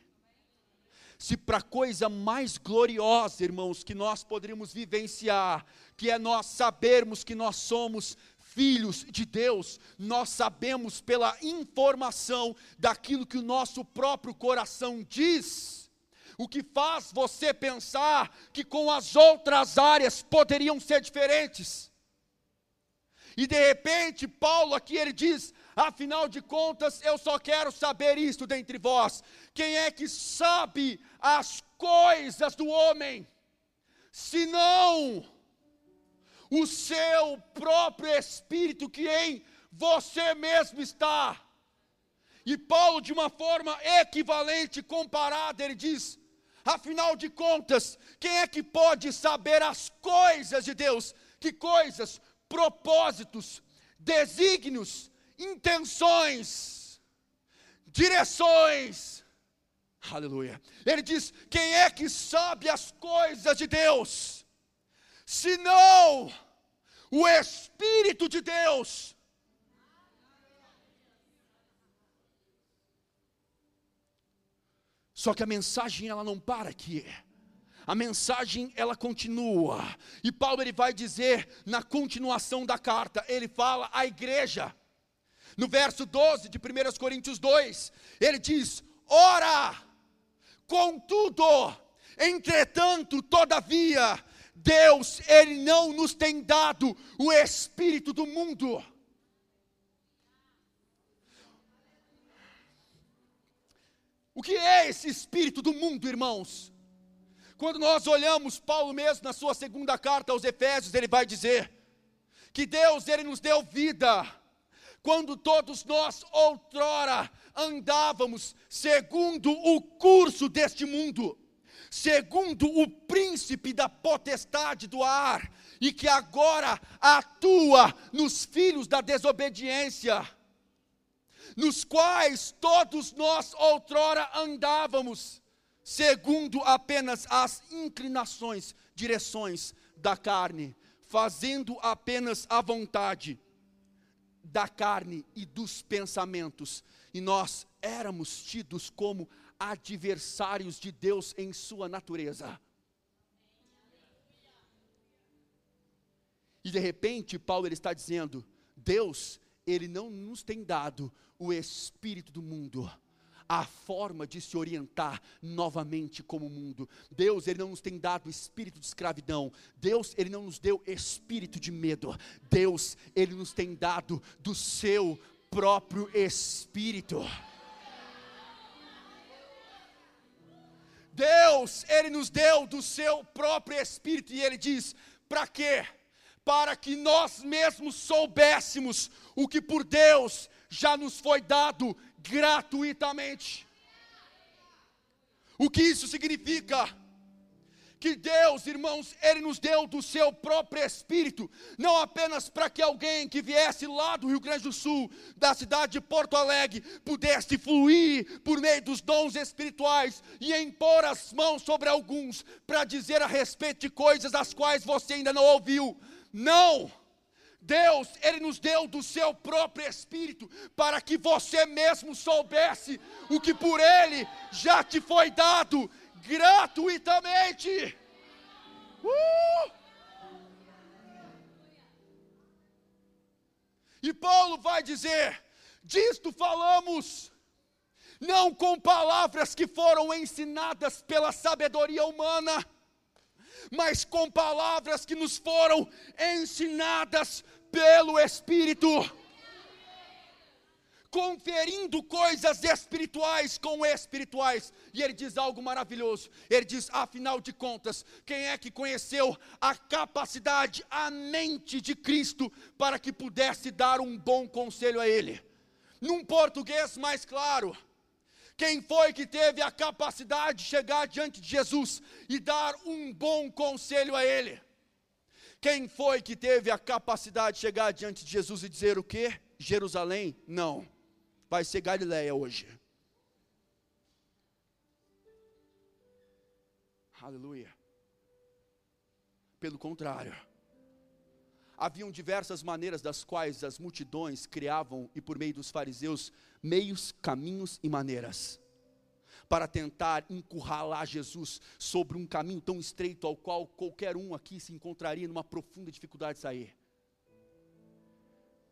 Se para coisa mais gloriosa, irmãos, que nós poderíamos vivenciar, que é nós sabermos que nós somos filhos de Deus, nós sabemos pela informação daquilo que o nosso próprio coração diz o que faz você pensar que com as outras áreas poderiam ser diferentes. E de repente, Paulo aqui ele diz: afinal de contas, eu só quero saber isto dentre vós: quem é que sabe as coisas do homem, senão o seu próprio espírito que em você mesmo está? E Paulo, de uma forma equivalente, comparada, ele diz: Afinal de contas, quem é que pode saber as coisas de Deus? Que coisas? Propósitos, desígnios, intenções, direções. Aleluia. Ele diz: quem é que sabe as coisas de Deus? Senão o Espírito de Deus. Só que a mensagem ela não para aqui. A mensagem ela continua. E Paulo ele vai dizer na continuação da carta, ele fala à igreja. No verso 12 de 1 Coríntios 2, ele diz: Ora, contudo, entretanto, todavia, Deus, Ele não nos tem dado o espírito do mundo, O que é esse espírito do mundo, irmãos? Quando nós olhamos Paulo mesmo na sua segunda carta aos Efésios, ele vai dizer que Deus ele nos deu vida. Quando todos nós outrora andávamos segundo o curso deste mundo, segundo o príncipe da potestade do ar, e que agora atua nos filhos da desobediência nos quais todos nós outrora andávamos, segundo apenas as inclinações, direções da carne, fazendo apenas a vontade da carne e dos pensamentos, e nós éramos tidos como adversários de Deus em sua natureza. E de repente, Paulo ele está dizendo: Deus, ele não nos tem dado o espírito do mundo, a forma de se orientar novamente como mundo. Deus, ele não nos tem dado espírito de escravidão. Deus, ele não nos deu espírito de medo. Deus, ele nos tem dado do seu próprio espírito. Deus, ele nos deu do seu próprio espírito e ele diz: "Para quê? Para que nós mesmos soubéssemos o que por Deus já nos foi dado gratuitamente. O que isso significa? que Deus, irmãos, Ele nos deu do seu próprio Espírito, não apenas para que alguém que viesse lá do Rio Grande do Sul, da cidade de Porto Alegre, pudesse fluir por meio dos dons espirituais e impor as mãos sobre alguns, para dizer a respeito de coisas as quais você ainda não ouviu. Não! Deus, Ele nos deu do seu próprio Espírito, para que você mesmo soubesse o que por Ele já te foi dado gratuitamente. Uh! E Paulo vai dizer: disto falamos, não com palavras que foram ensinadas pela sabedoria humana, mas com palavras que nos foram ensinadas pelo Espírito conferindo coisas espirituais com espirituais. E ele diz algo maravilhoso. Ele diz: afinal de contas, quem é que conheceu a capacidade, a mente de Cristo para que pudesse dar um bom conselho a ele? Num português mais claro, quem foi que teve a capacidade de chegar diante de Jesus e dar um bom conselho a ele? Quem foi que teve a capacidade de chegar diante de Jesus e dizer o quê? Jerusalém? Não vai ser Galiléia hoje. Aleluia. Pelo contrário, haviam diversas maneiras das quais as multidões criavam, e por meio dos fariseus, meios, caminhos e maneiras, para tentar encurralar Jesus sobre um caminho tão estreito ao qual qualquer um aqui se encontraria numa profunda dificuldade de sair.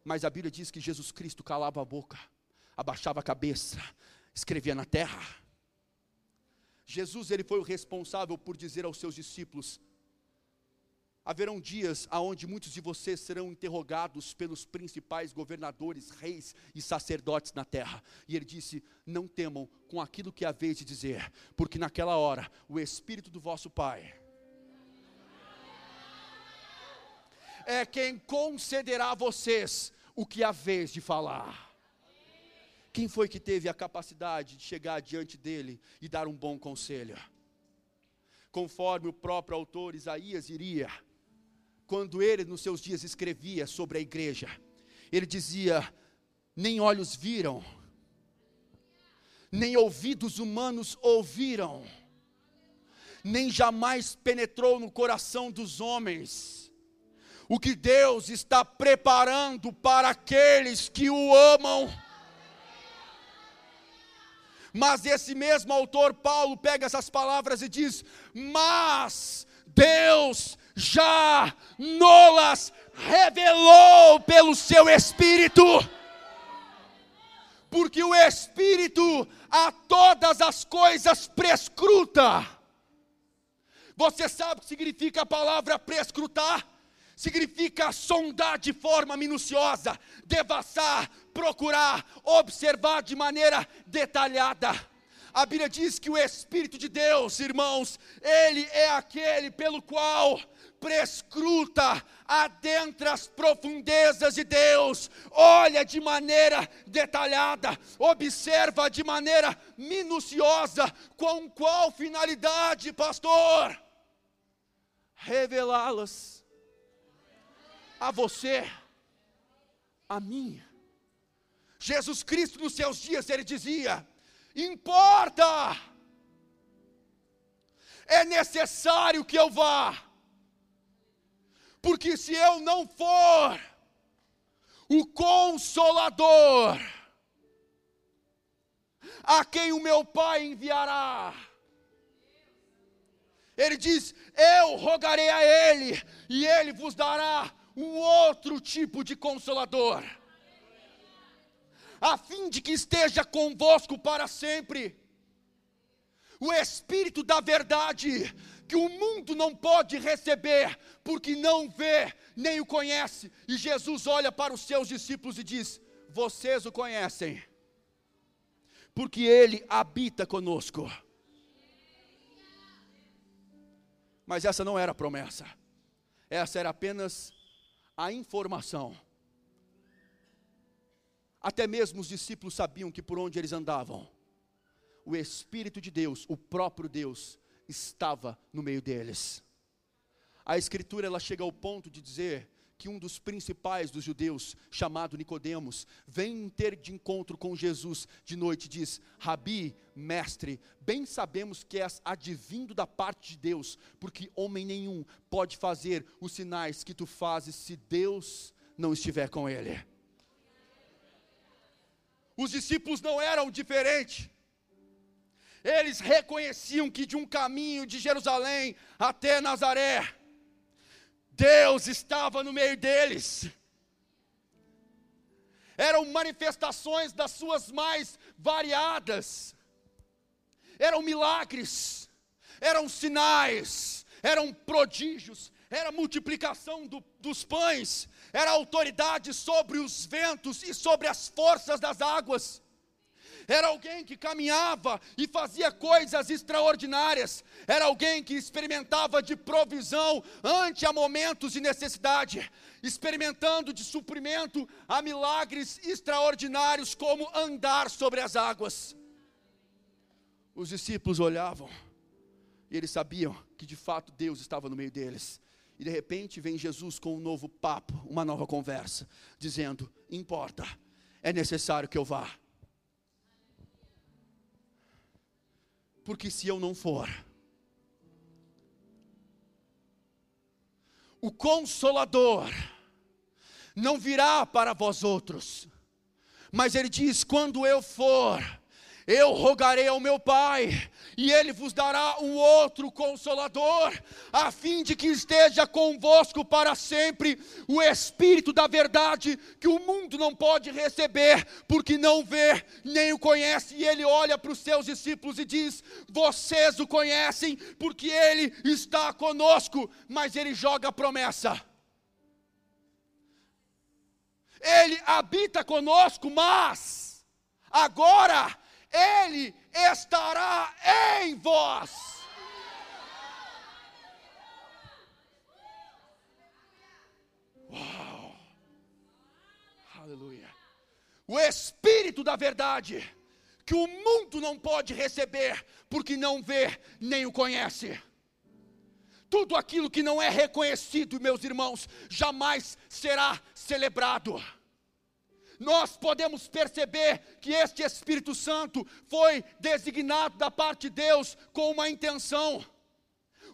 Mas a Bíblia diz que Jesus Cristo calava a boca abaixava a cabeça, escrevia na terra. Jesus ele foi o responsável por dizer aos seus discípulos: Haverão dias aonde muitos de vocês serão interrogados pelos principais governadores, reis e sacerdotes na terra. E ele disse: Não temam com aquilo que haveis de dizer, porque naquela hora o Espírito do vosso Pai é quem concederá a vocês o que haveis de falar. Quem foi que teve a capacidade de chegar diante dele e dar um bom conselho? Conforme o próprio autor Isaías iria, quando ele nos seus dias escrevia sobre a igreja, ele dizia: nem olhos viram, nem ouvidos humanos ouviram, nem jamais penetrou no coração dos homens, o que Deus está preparando para aqueles que o amam. Mas esse mesmo autor, Paulo, pega essas palavras e diz: Mas Deus já nolas revelou pelo seu Espírito. Porque o Espírito a todas as coisas prescruta. Você sabe o que significa a palavra prescrutar? significa sondar de forma minuciosa, devassar, procurar, observar de maneira detalhada. A Bíblia diz que o Espírito de Deus, irmãos, ele é aquele pelo qual prescruta, adentra as profundezas de Deus, olha de maneira detalhada, observa de maneira minuciosa, com qual finalidade, pastor? Revelá-las a você, a mim. Jesus Cristo, nos seus dias, ele dizia: importa, é necessário que eu vá, porque se eu não for, o Consolador, a quem o meu Pai enviará, ele diz: Eu rogarei a Ele, e Ele vos dará um outro tipo de consolador, a fim de que esteja convosco para sempre. O Espírito da Verdade, que o mundo não pode receber, porque não vê nem o conhece. E Jesus olha para os seus discípulos e diz: Vocês o conhecem, porque Ele habita conosco. Mas essa não era a promessa, essa era apenas a informação. Até mesmo os discípulos sabiam que por onde eles andavam, o Espírito de Deus, o próprio Deus, estava no meio deles. A escritura ela chega ao ponto de dizer que um dos principais dos judeus, chamado Nicodemos, vem ter de encontro com Jesus de noite e diz: Rabi, mestre, bem sabemos que és advindo da parte de Deus, porque homem nenhum pode fazer os sinais que tu fazes se Deus não estiver com ele. Os discípulos não eram diferentes. Eles reconheciam que de um caminho de Jerusalém até Nazaré, Deus estava no meio deles. Eram manifestações das suas mais variadas, eram milagres, eram sinais, eram prodígios, era multiplicação do, dos pães, era autoridade sobre os ventos e sobre as forças das águas era alguém que caminhava e fazia coisas extraordinárias, era alguém que experimentava de provisão ante a momentos de necessidade, experimentando de suprimento a milagres extraordinários, como andar sobre as águas. Os discípulos olhavam e eles sabiam que de fato Deus estava no meio deles. E de repente vem Jesus com um novo papo, uma nova conversa, dizendo: Importa, é necessário que eu vá. Porque se eu não for, o consolador não virá para vós outros, mas ele diz: quando eu for, eu rogarei ao meu Pai, e Ele vos dará um outro consolador, a fim de que esteja convosco para sempre o Espírito da verdade, que o mundo não pode receber, porque não vê, nem o conhece. E Ele olha para os seus discípulos e diz: Vocês o conhecem, porque Ele está conosco, mas Ele joga a promessa. Ele habita conosco, mas agora ele estará em vós. Uau! Aleluia. O Espírito da verdade, que o mundo não pode receber, porque não vê nem o conhece. Tudo aquilo que não é reconhecido, meus irmãos, jamais será celebrado nós podemos perceber que este Espírito Santo foi designado da parte de Deus com uma intenção,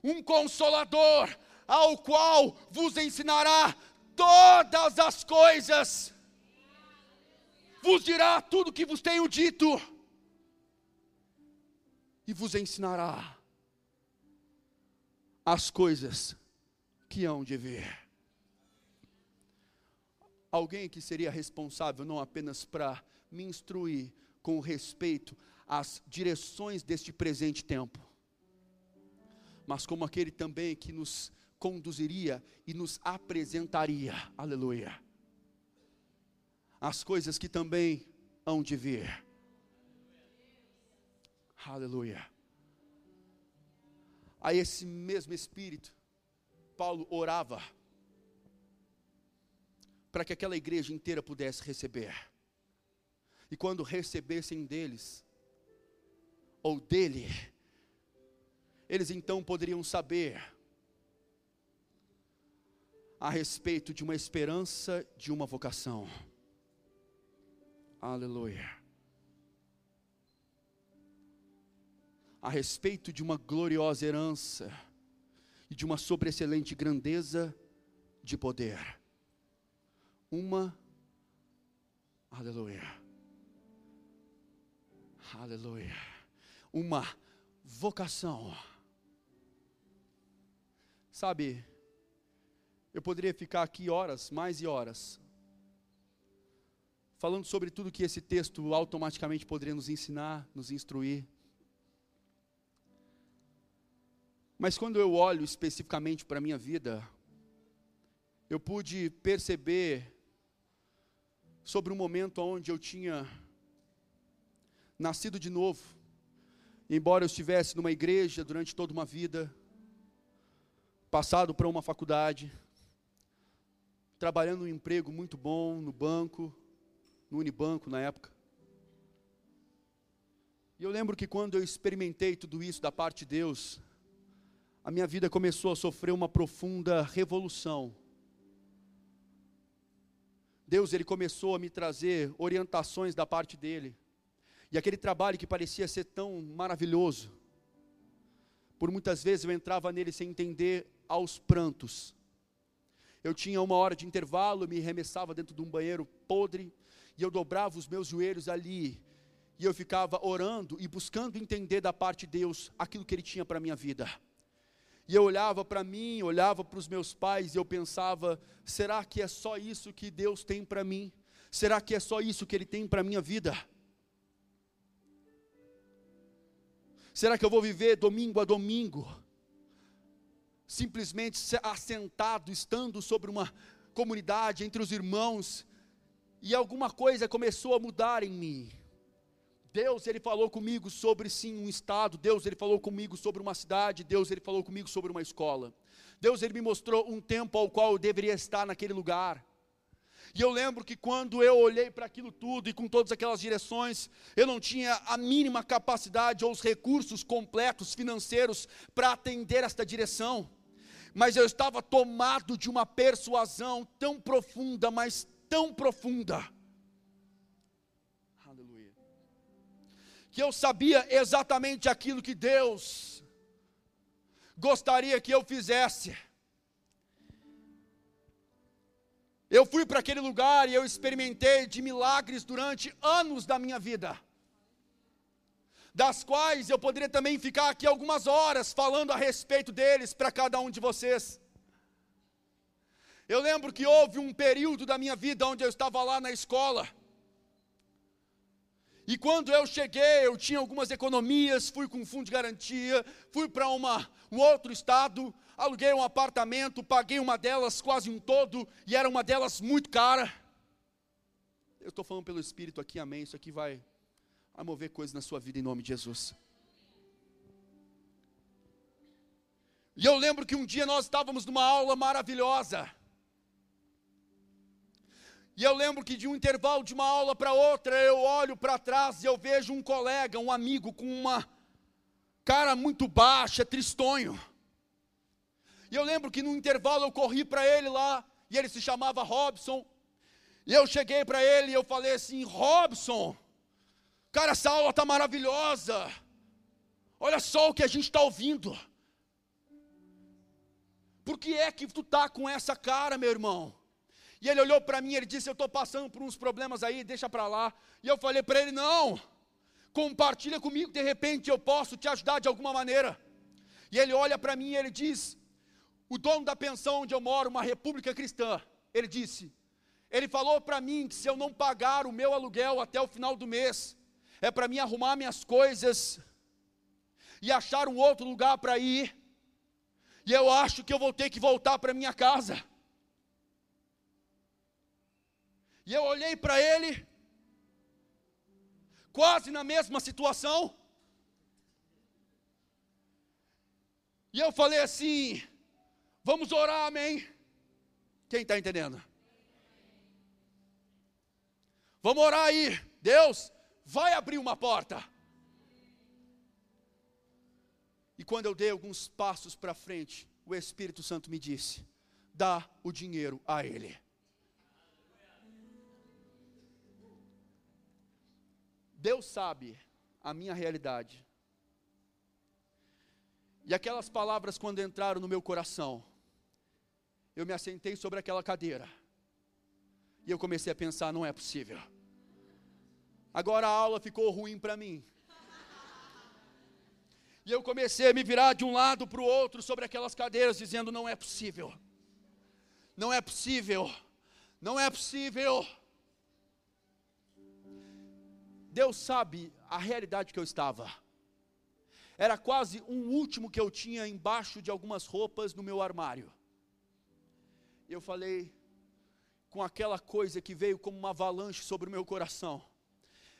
um consolador, ao qual vos ensinará todas as coisas, vos dirá tudo o que vos tenho dito, e vos ensinará as coisas que hão de vir alguém que seria responsável não apenas para me instruir com respeito às direções deste presente tempo, mas como aquele também que nos conduziria e nos apresentaria, aleluia, as coisas que também hão de vir, aleluia. A esse mesmo Espírito, Paulo orava, para que aquela igreja inteira pudesse receber. E quando recebessem deles, ou dele, eles então poderiam saber a respeito de uma esperança, de uma vocação. Aleluia. A respeito de uma gloriosa herança e de uma sobreexcelente grandeza de poder uma. Aleluia. Aleluia. Uma vocação. Sabe, eu poderia ficar aqui horas, mais e horas, falando sobre tudo que esse texto automaticamente poderia nos ensinar, nos instruir. Mas quando eu olho especificamente para a minha vida, eu pude perceber sobre um momento onde eu tinha nascido de novo, embora eu estivesse numa igreja durante toda uma vida, passado para uma faculdade, trabalhando um emprego muito bom no banco, no Unibanco na época. E eu lembro que quando eu experimentei tudo isso da parte de Deus, a minha vida começou a sofrer uma profunda revolução. Deus ele começou a me trazer orientações da parte dele. E aquele trabalho que parecia ser tão maravilhoso, por muitas vezes eu entrava nele sem entender aos prantos. Eu tinha uma hora de intervalo, me remessava dentro de um banheiro podre, e eu dobrava os meus joelhos ali, e eu ficava orando e buscando entender da parte de Deus aquilo que Ele tinha para a minha vida. E eu olhava para mim, olhava para os meus pais e eu pensava: será que é só isso que Deus tem para mim? Será que é só isso que Ele tem para a minha vida? Será que eu vou viver domingo a domingo, simplesmente assentado, estando sobre uma comunidade entre os irmãos, e alguma coisa começou a mudar em mim? Deus ele falou comigo sobre sim um estado, Deus ele falou comigo sobre uma cidade, Deus ele falou comigo sobre uma escola. Deus ele me mostrou um tempo ao qual eu deveria estar naquele lugar. E eu lembro que quando eu olhei para aquilo tudo e com todas aquelas direções, eu não tinha a mínima capacidade ou os recursos completos financeiros para atender esta direção. Mas eu estava tomado de uma persuasão tão profunda, mas tão profunda que eu sabia exatamente aquilo que Deus gostaria que eu fizesse. Eu fui para aquele lugar e eu experimentei de milagres durante anos da minha vida, das quais eu poderia também ficar aqui algumas horas falando a respeito deles para cada um de vocês. Eu lembro que houve um período da minha vida onde eu estava lá na escola, e quando eu cheguei, eu tinha algumas economias, fui com fundo de garantia, fui para um outro estado, aluguei um apartamento, paguei uma delas quase um todo, e era uma delas muito cara. Eu estou falando pelo Espírito aqui, amém. Isso aqui vai, vai mover coisas na sua vida em nome de Jesus. E eu lembro que um dia nós estávamos numa aula maravilhosa. E eu lembro que de um intervalo de uma aula para outra, eu olho para trás e eu vejo um colega, um amigo com uma cara muito baixa, tristonho. E eu lembro que no intervalo eu corri para ele lá, e ele se chamava Robson. E eu cheguei para ele e eu falei assim: Robson, cara, essa aula está maravilhosa. Olha só o que a gente está ouvindo. Por que é que tu tá com essa cara, meu irmão? E ele olhou para mim e ele disse: Eu estou passando por uns problemas aí, deixa para lá. E eu falei para ele: Não, compartilha comigo, de repente eu posso te ajudar de alguma maneira. E ele olha para mim e ele diz: O dono da pensão onde eu moro, uma república cristã, ele disse: Ele falou para mim que se eu não pagar o meu aluguel até o final do mês, é para mim arrumar minhas coisas e achar um outro lugar para ir. E eu acho que eu vou ter que voltar para minha casa. E eu olhei para ele, quase na mesma situação. E eu falei assim: vamos orar, amém? Quem está entendendo? Vamos orar aí. Deus vai abrir uma porta. E quando eu dei alguns passos para frente, o Espírito Santo me disse: dá o dinheiro a Ele. Deus sabe a minha realidade. E aquelas palavras, quando entraram no meu coração, eu me assentei sobre aquela cadeira. E eu comecei a pensar: não é possível. Agora a aula ficou ruim para mim. E eu comecei a me virar de um lado para o outro sobre aquelas cadeiras, dizendo: não é possível. Não é possível. Não é possível. Deus sabe a realidade que eu estava. Era quase um último que eu tinha embaixo de algumas roupas no meu armário. Eu falei com aquela coisa que veio como uma avalanche sobre o meu coração.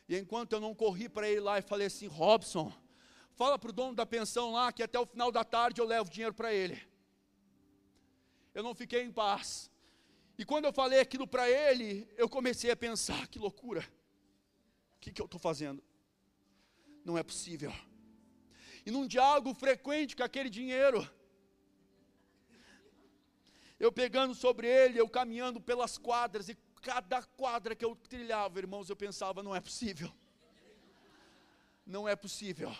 E enquanto eu não corri para ele lá e falei assim: Robson, fala para o dono da pensão lá que até o final da tarde eu levo dinheiro para ele. Eu não fiquei em paz. E quando eu falei aquilo para ele, eu comecei a pensar: que loucura que, que eu estou fazendo? Não é possível. E num diálogo frequente com aquele dinheiro, eu pegando sobre ele, eu caminhando pelas quadras, e cada quadra que eu trilhava, irmãos, eu pensava: não é possível. Não é possível.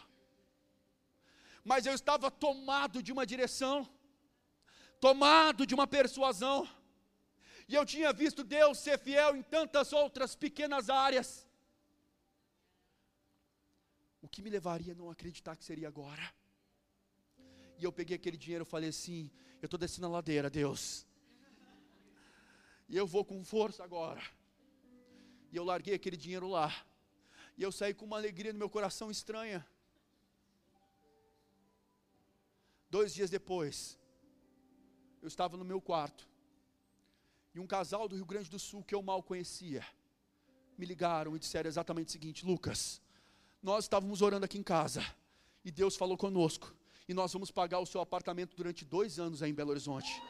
Mas eu estava tomado de uma direção, tomado de uma persuasão, e eu tinha visto Deus ser fiel em tantas outras pequenas áreas. O que me levaria a não acreditar que seria agora? E eu peguei aquele dinheiro e falei assim: eu estou descendo a ladeira, Deus. E eu vou com força agora. E eu larguei aquele dinheiro lá. E eu saí com uma alegria no meu coração estranha. Dois dias depois, eu estava no meu quarto. E um casal do Rio Grande do Sul que eu mal conhecia me ligaram e disseram exatamente o seguinte: Lucas, nós estávamos orando aqui em casa e Deus falou conosco e nós vamos pagar o seu apartamento durante dois anos aí em Belo Horizonte.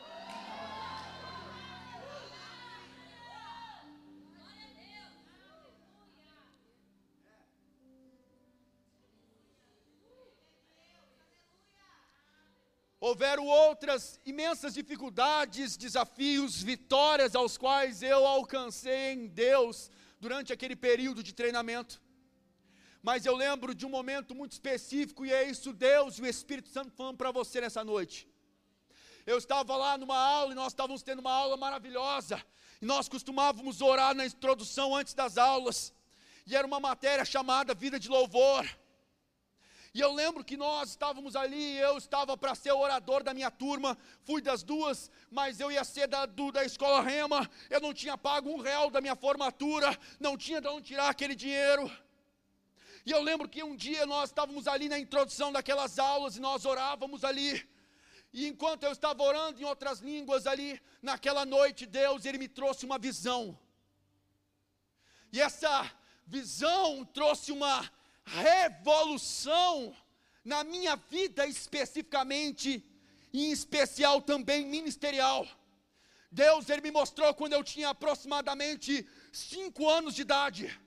Houveram outras imensas dificuldades, desafios, vitórias aos quais eu alcancei em Deus durante aquele período de treinamento mas eu lembro de um momento muito específico, e é isso Deus e o Espírito Santo falando para você nessa noite. Eu estava lá numa aula e nós estávamos tendo uma aula maravilhosa, e nós costumávamos orar na introdução antes das aulas, e era uma matéria chamada Vida de Louvor. E eu lembro que nós estávamos ali, eu estava para ser orador da minha turma, fui das duas, mas eu ia ser da, do, da escola Rema, eu não tinha pago um real da minha formatura, não tinha de onde tirar aquele dinheiro. E eu lembro que um dia nós estávamos ali na introdução daquelas aulas e nós orávamos ali. E enquanto eu estava orando em outras línguas ali, naquela noite, Deus, Ele me trouxe uma visão. E essa visão trouxe uma revolução na minha vida especificamente, e em especial também ministerial. Deus, Ele me mostrou quando eu tinha aproximadamente cinco anos de idade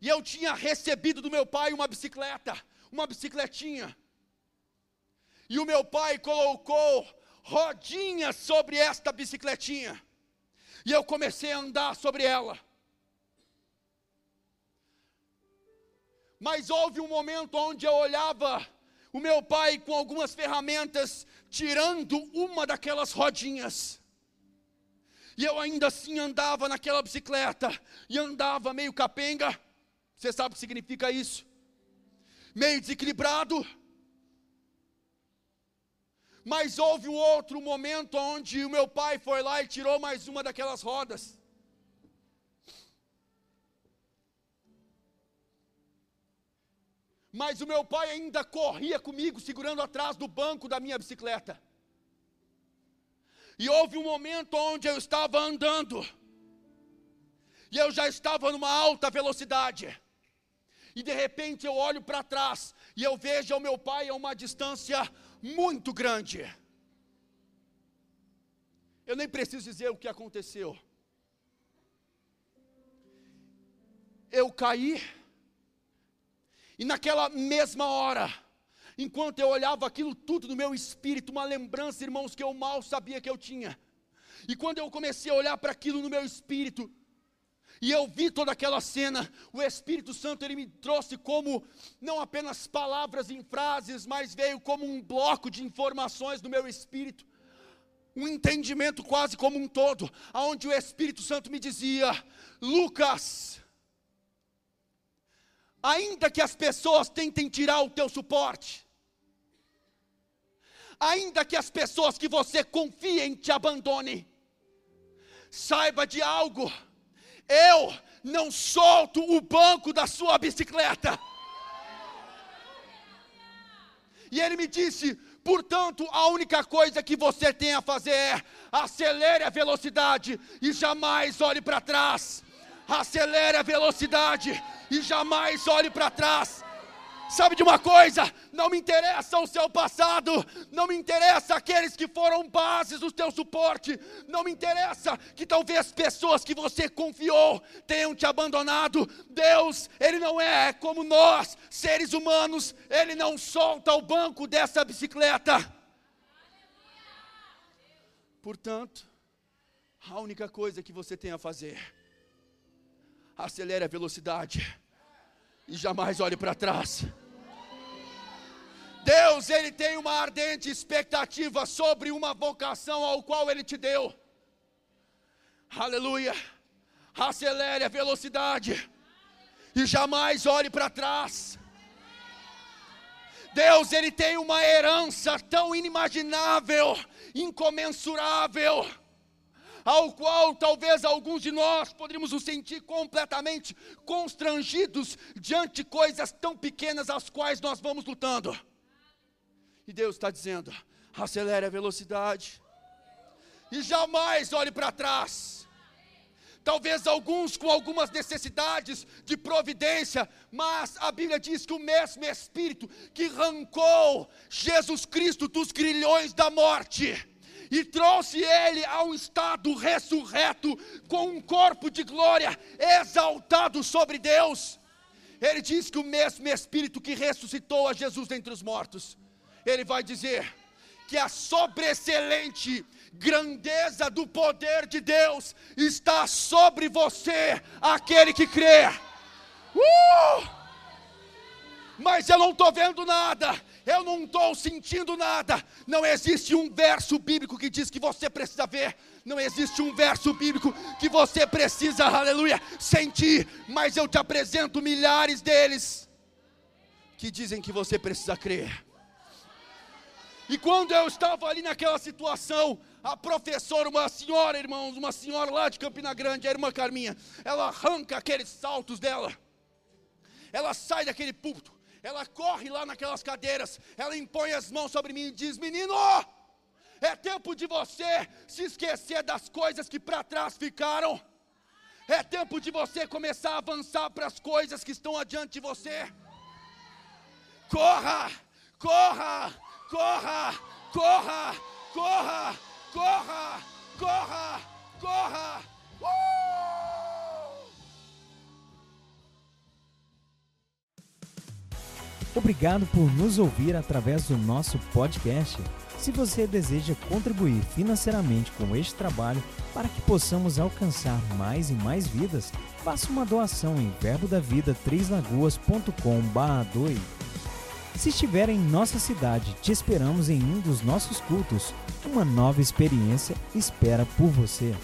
e eu tinha recebido do meu pai uma bicicleta, uma bicicletinha. E o meu pai colocou rodinhas sobre esta bicicletinha. E eu comecei a andar sobre ela. Mas houve um momento onde eu olhava o meu pai com algumas ferramentas tirando uma daquelas rodinhas. E eu ainda assim andava naquela bicicleta e andava meio capenga você sabe o que significa isso? Meio desequilibrado. Mas houve um outro momento onde o meu pai foi lá e tirou mais uma daquelas rodas. Mas o meu pai ainda corria comigo, segurando atrás do banco da minha bicicleta. E houve um momento onde eu estava andando, e eu já estava numa alta velocidade e de repente eu olho para trás e eu vejo o meu pai a uma distância muito grande. Eu nem preciso dizer o que aconteceu. Eu caí, e naquela mesma hora, enquanto eu olhava aquilo tudo no meu espírito, uma lembrança, irmãos, que eu mal sabia que eu tinha. E quando eu comecei a olhar para aquilo no meu espírito, e eu vi toda aquela cena, o Espírito Santo ele me trouxe como não apenas palavras em frases, mas veio como um bloco de informações no meu espírito. Um entendimento quase como um todo, aonde o Espírito Santo me dizia: Lucas, ainda que as pessoas tentem tirar o teu suporte, ainda que as pessoas que você confia em te abandonem, saiba de algo eu não solto o banco da sua bicicleta. E ele me disse: portanto, a única coisa que você tem a fazer é acelere a velocidade e jamais olhe para trás. Acelere a velocidade e jamais olhe para trás. Sabe de uma coisa? Não me interessa o seu passado, não me interessa aqueles que foram bases do teu suporte, não me interessa que talvez pessoas que você confiou tenham te abandonado. Deus, Ele não é como nós, seres humanos, Ele não solta o banco dessa bicicleta. Portanto, a única coisa que você tem a fazer, acelere a velocidade e jamais olhe para trás. Deus, Ele tem uma ardente expectativa sobre uma vocação ao qual Ele te deu. Aleluia. Acelere a velocidade e jamais olhe para trás. Deus, Ele tem uma herança tão inimaginável, incomensurável, ao qual talvez alguns de nós poderíamos nos sentir completamente constrangidos diante de coisas tão pequenas às quais nós vamos lutando. E Deus está dizendo: acelere a velocidade e jamais olhe para trás. Talvez alguns com algumas necessidades de providência, mas a Bíblia diz que o mesmo Espírito que arrancou Jesus Cristo dos grilhões da morte e trouxe ele a um estado ressurreto, com um corpo de glória exaltado sobre Deus. Ele diz que o mesmo Espírito que ressuscitou a Jesus dentre os mortos ele vai dizer que a sobreexcelente grandeza do poder de Deus está sobre você, aquele que crê. Uh! Mas eu não estou vendo nada, eu não estou sentindo nada. Não existe um verso bíblico que diz que você precisa ver. Não existe um verso bíblico que você precisa, aleluia, sentir. Mas eu te apresento milhares deles que dizem que você precisa crer. E quando eu estava ali naquela situação, a professora, uma senhora, irmãos, uma senhora lá de Campina Grande, a irmã Carminha, ela arranca aqueles saltos dela, ela sai daquele púlpito, ela corre lá naquelas cadeiras, ela impõe as mãos sobre mim e diz: Menino, é tempo de você se esquecer das coisas que para trás ficaram, é tempo de você começar a avançar para as coisas que estão adiante de você. Corra, corra, corra, corra, corra, corra, corra, corra. Uh!
Obrigado por nos ouvir através do nosso podcast. Se você deseja contribuir financeiramente com este trabalho para que possamos alcançar mais e mais vidas, faça uma doação em verbo da vida 3 lagoas.com/doe. Se estiver em nossa cidade, te esperamos em um dos nossos cultos. Uma nova experiência espera por você.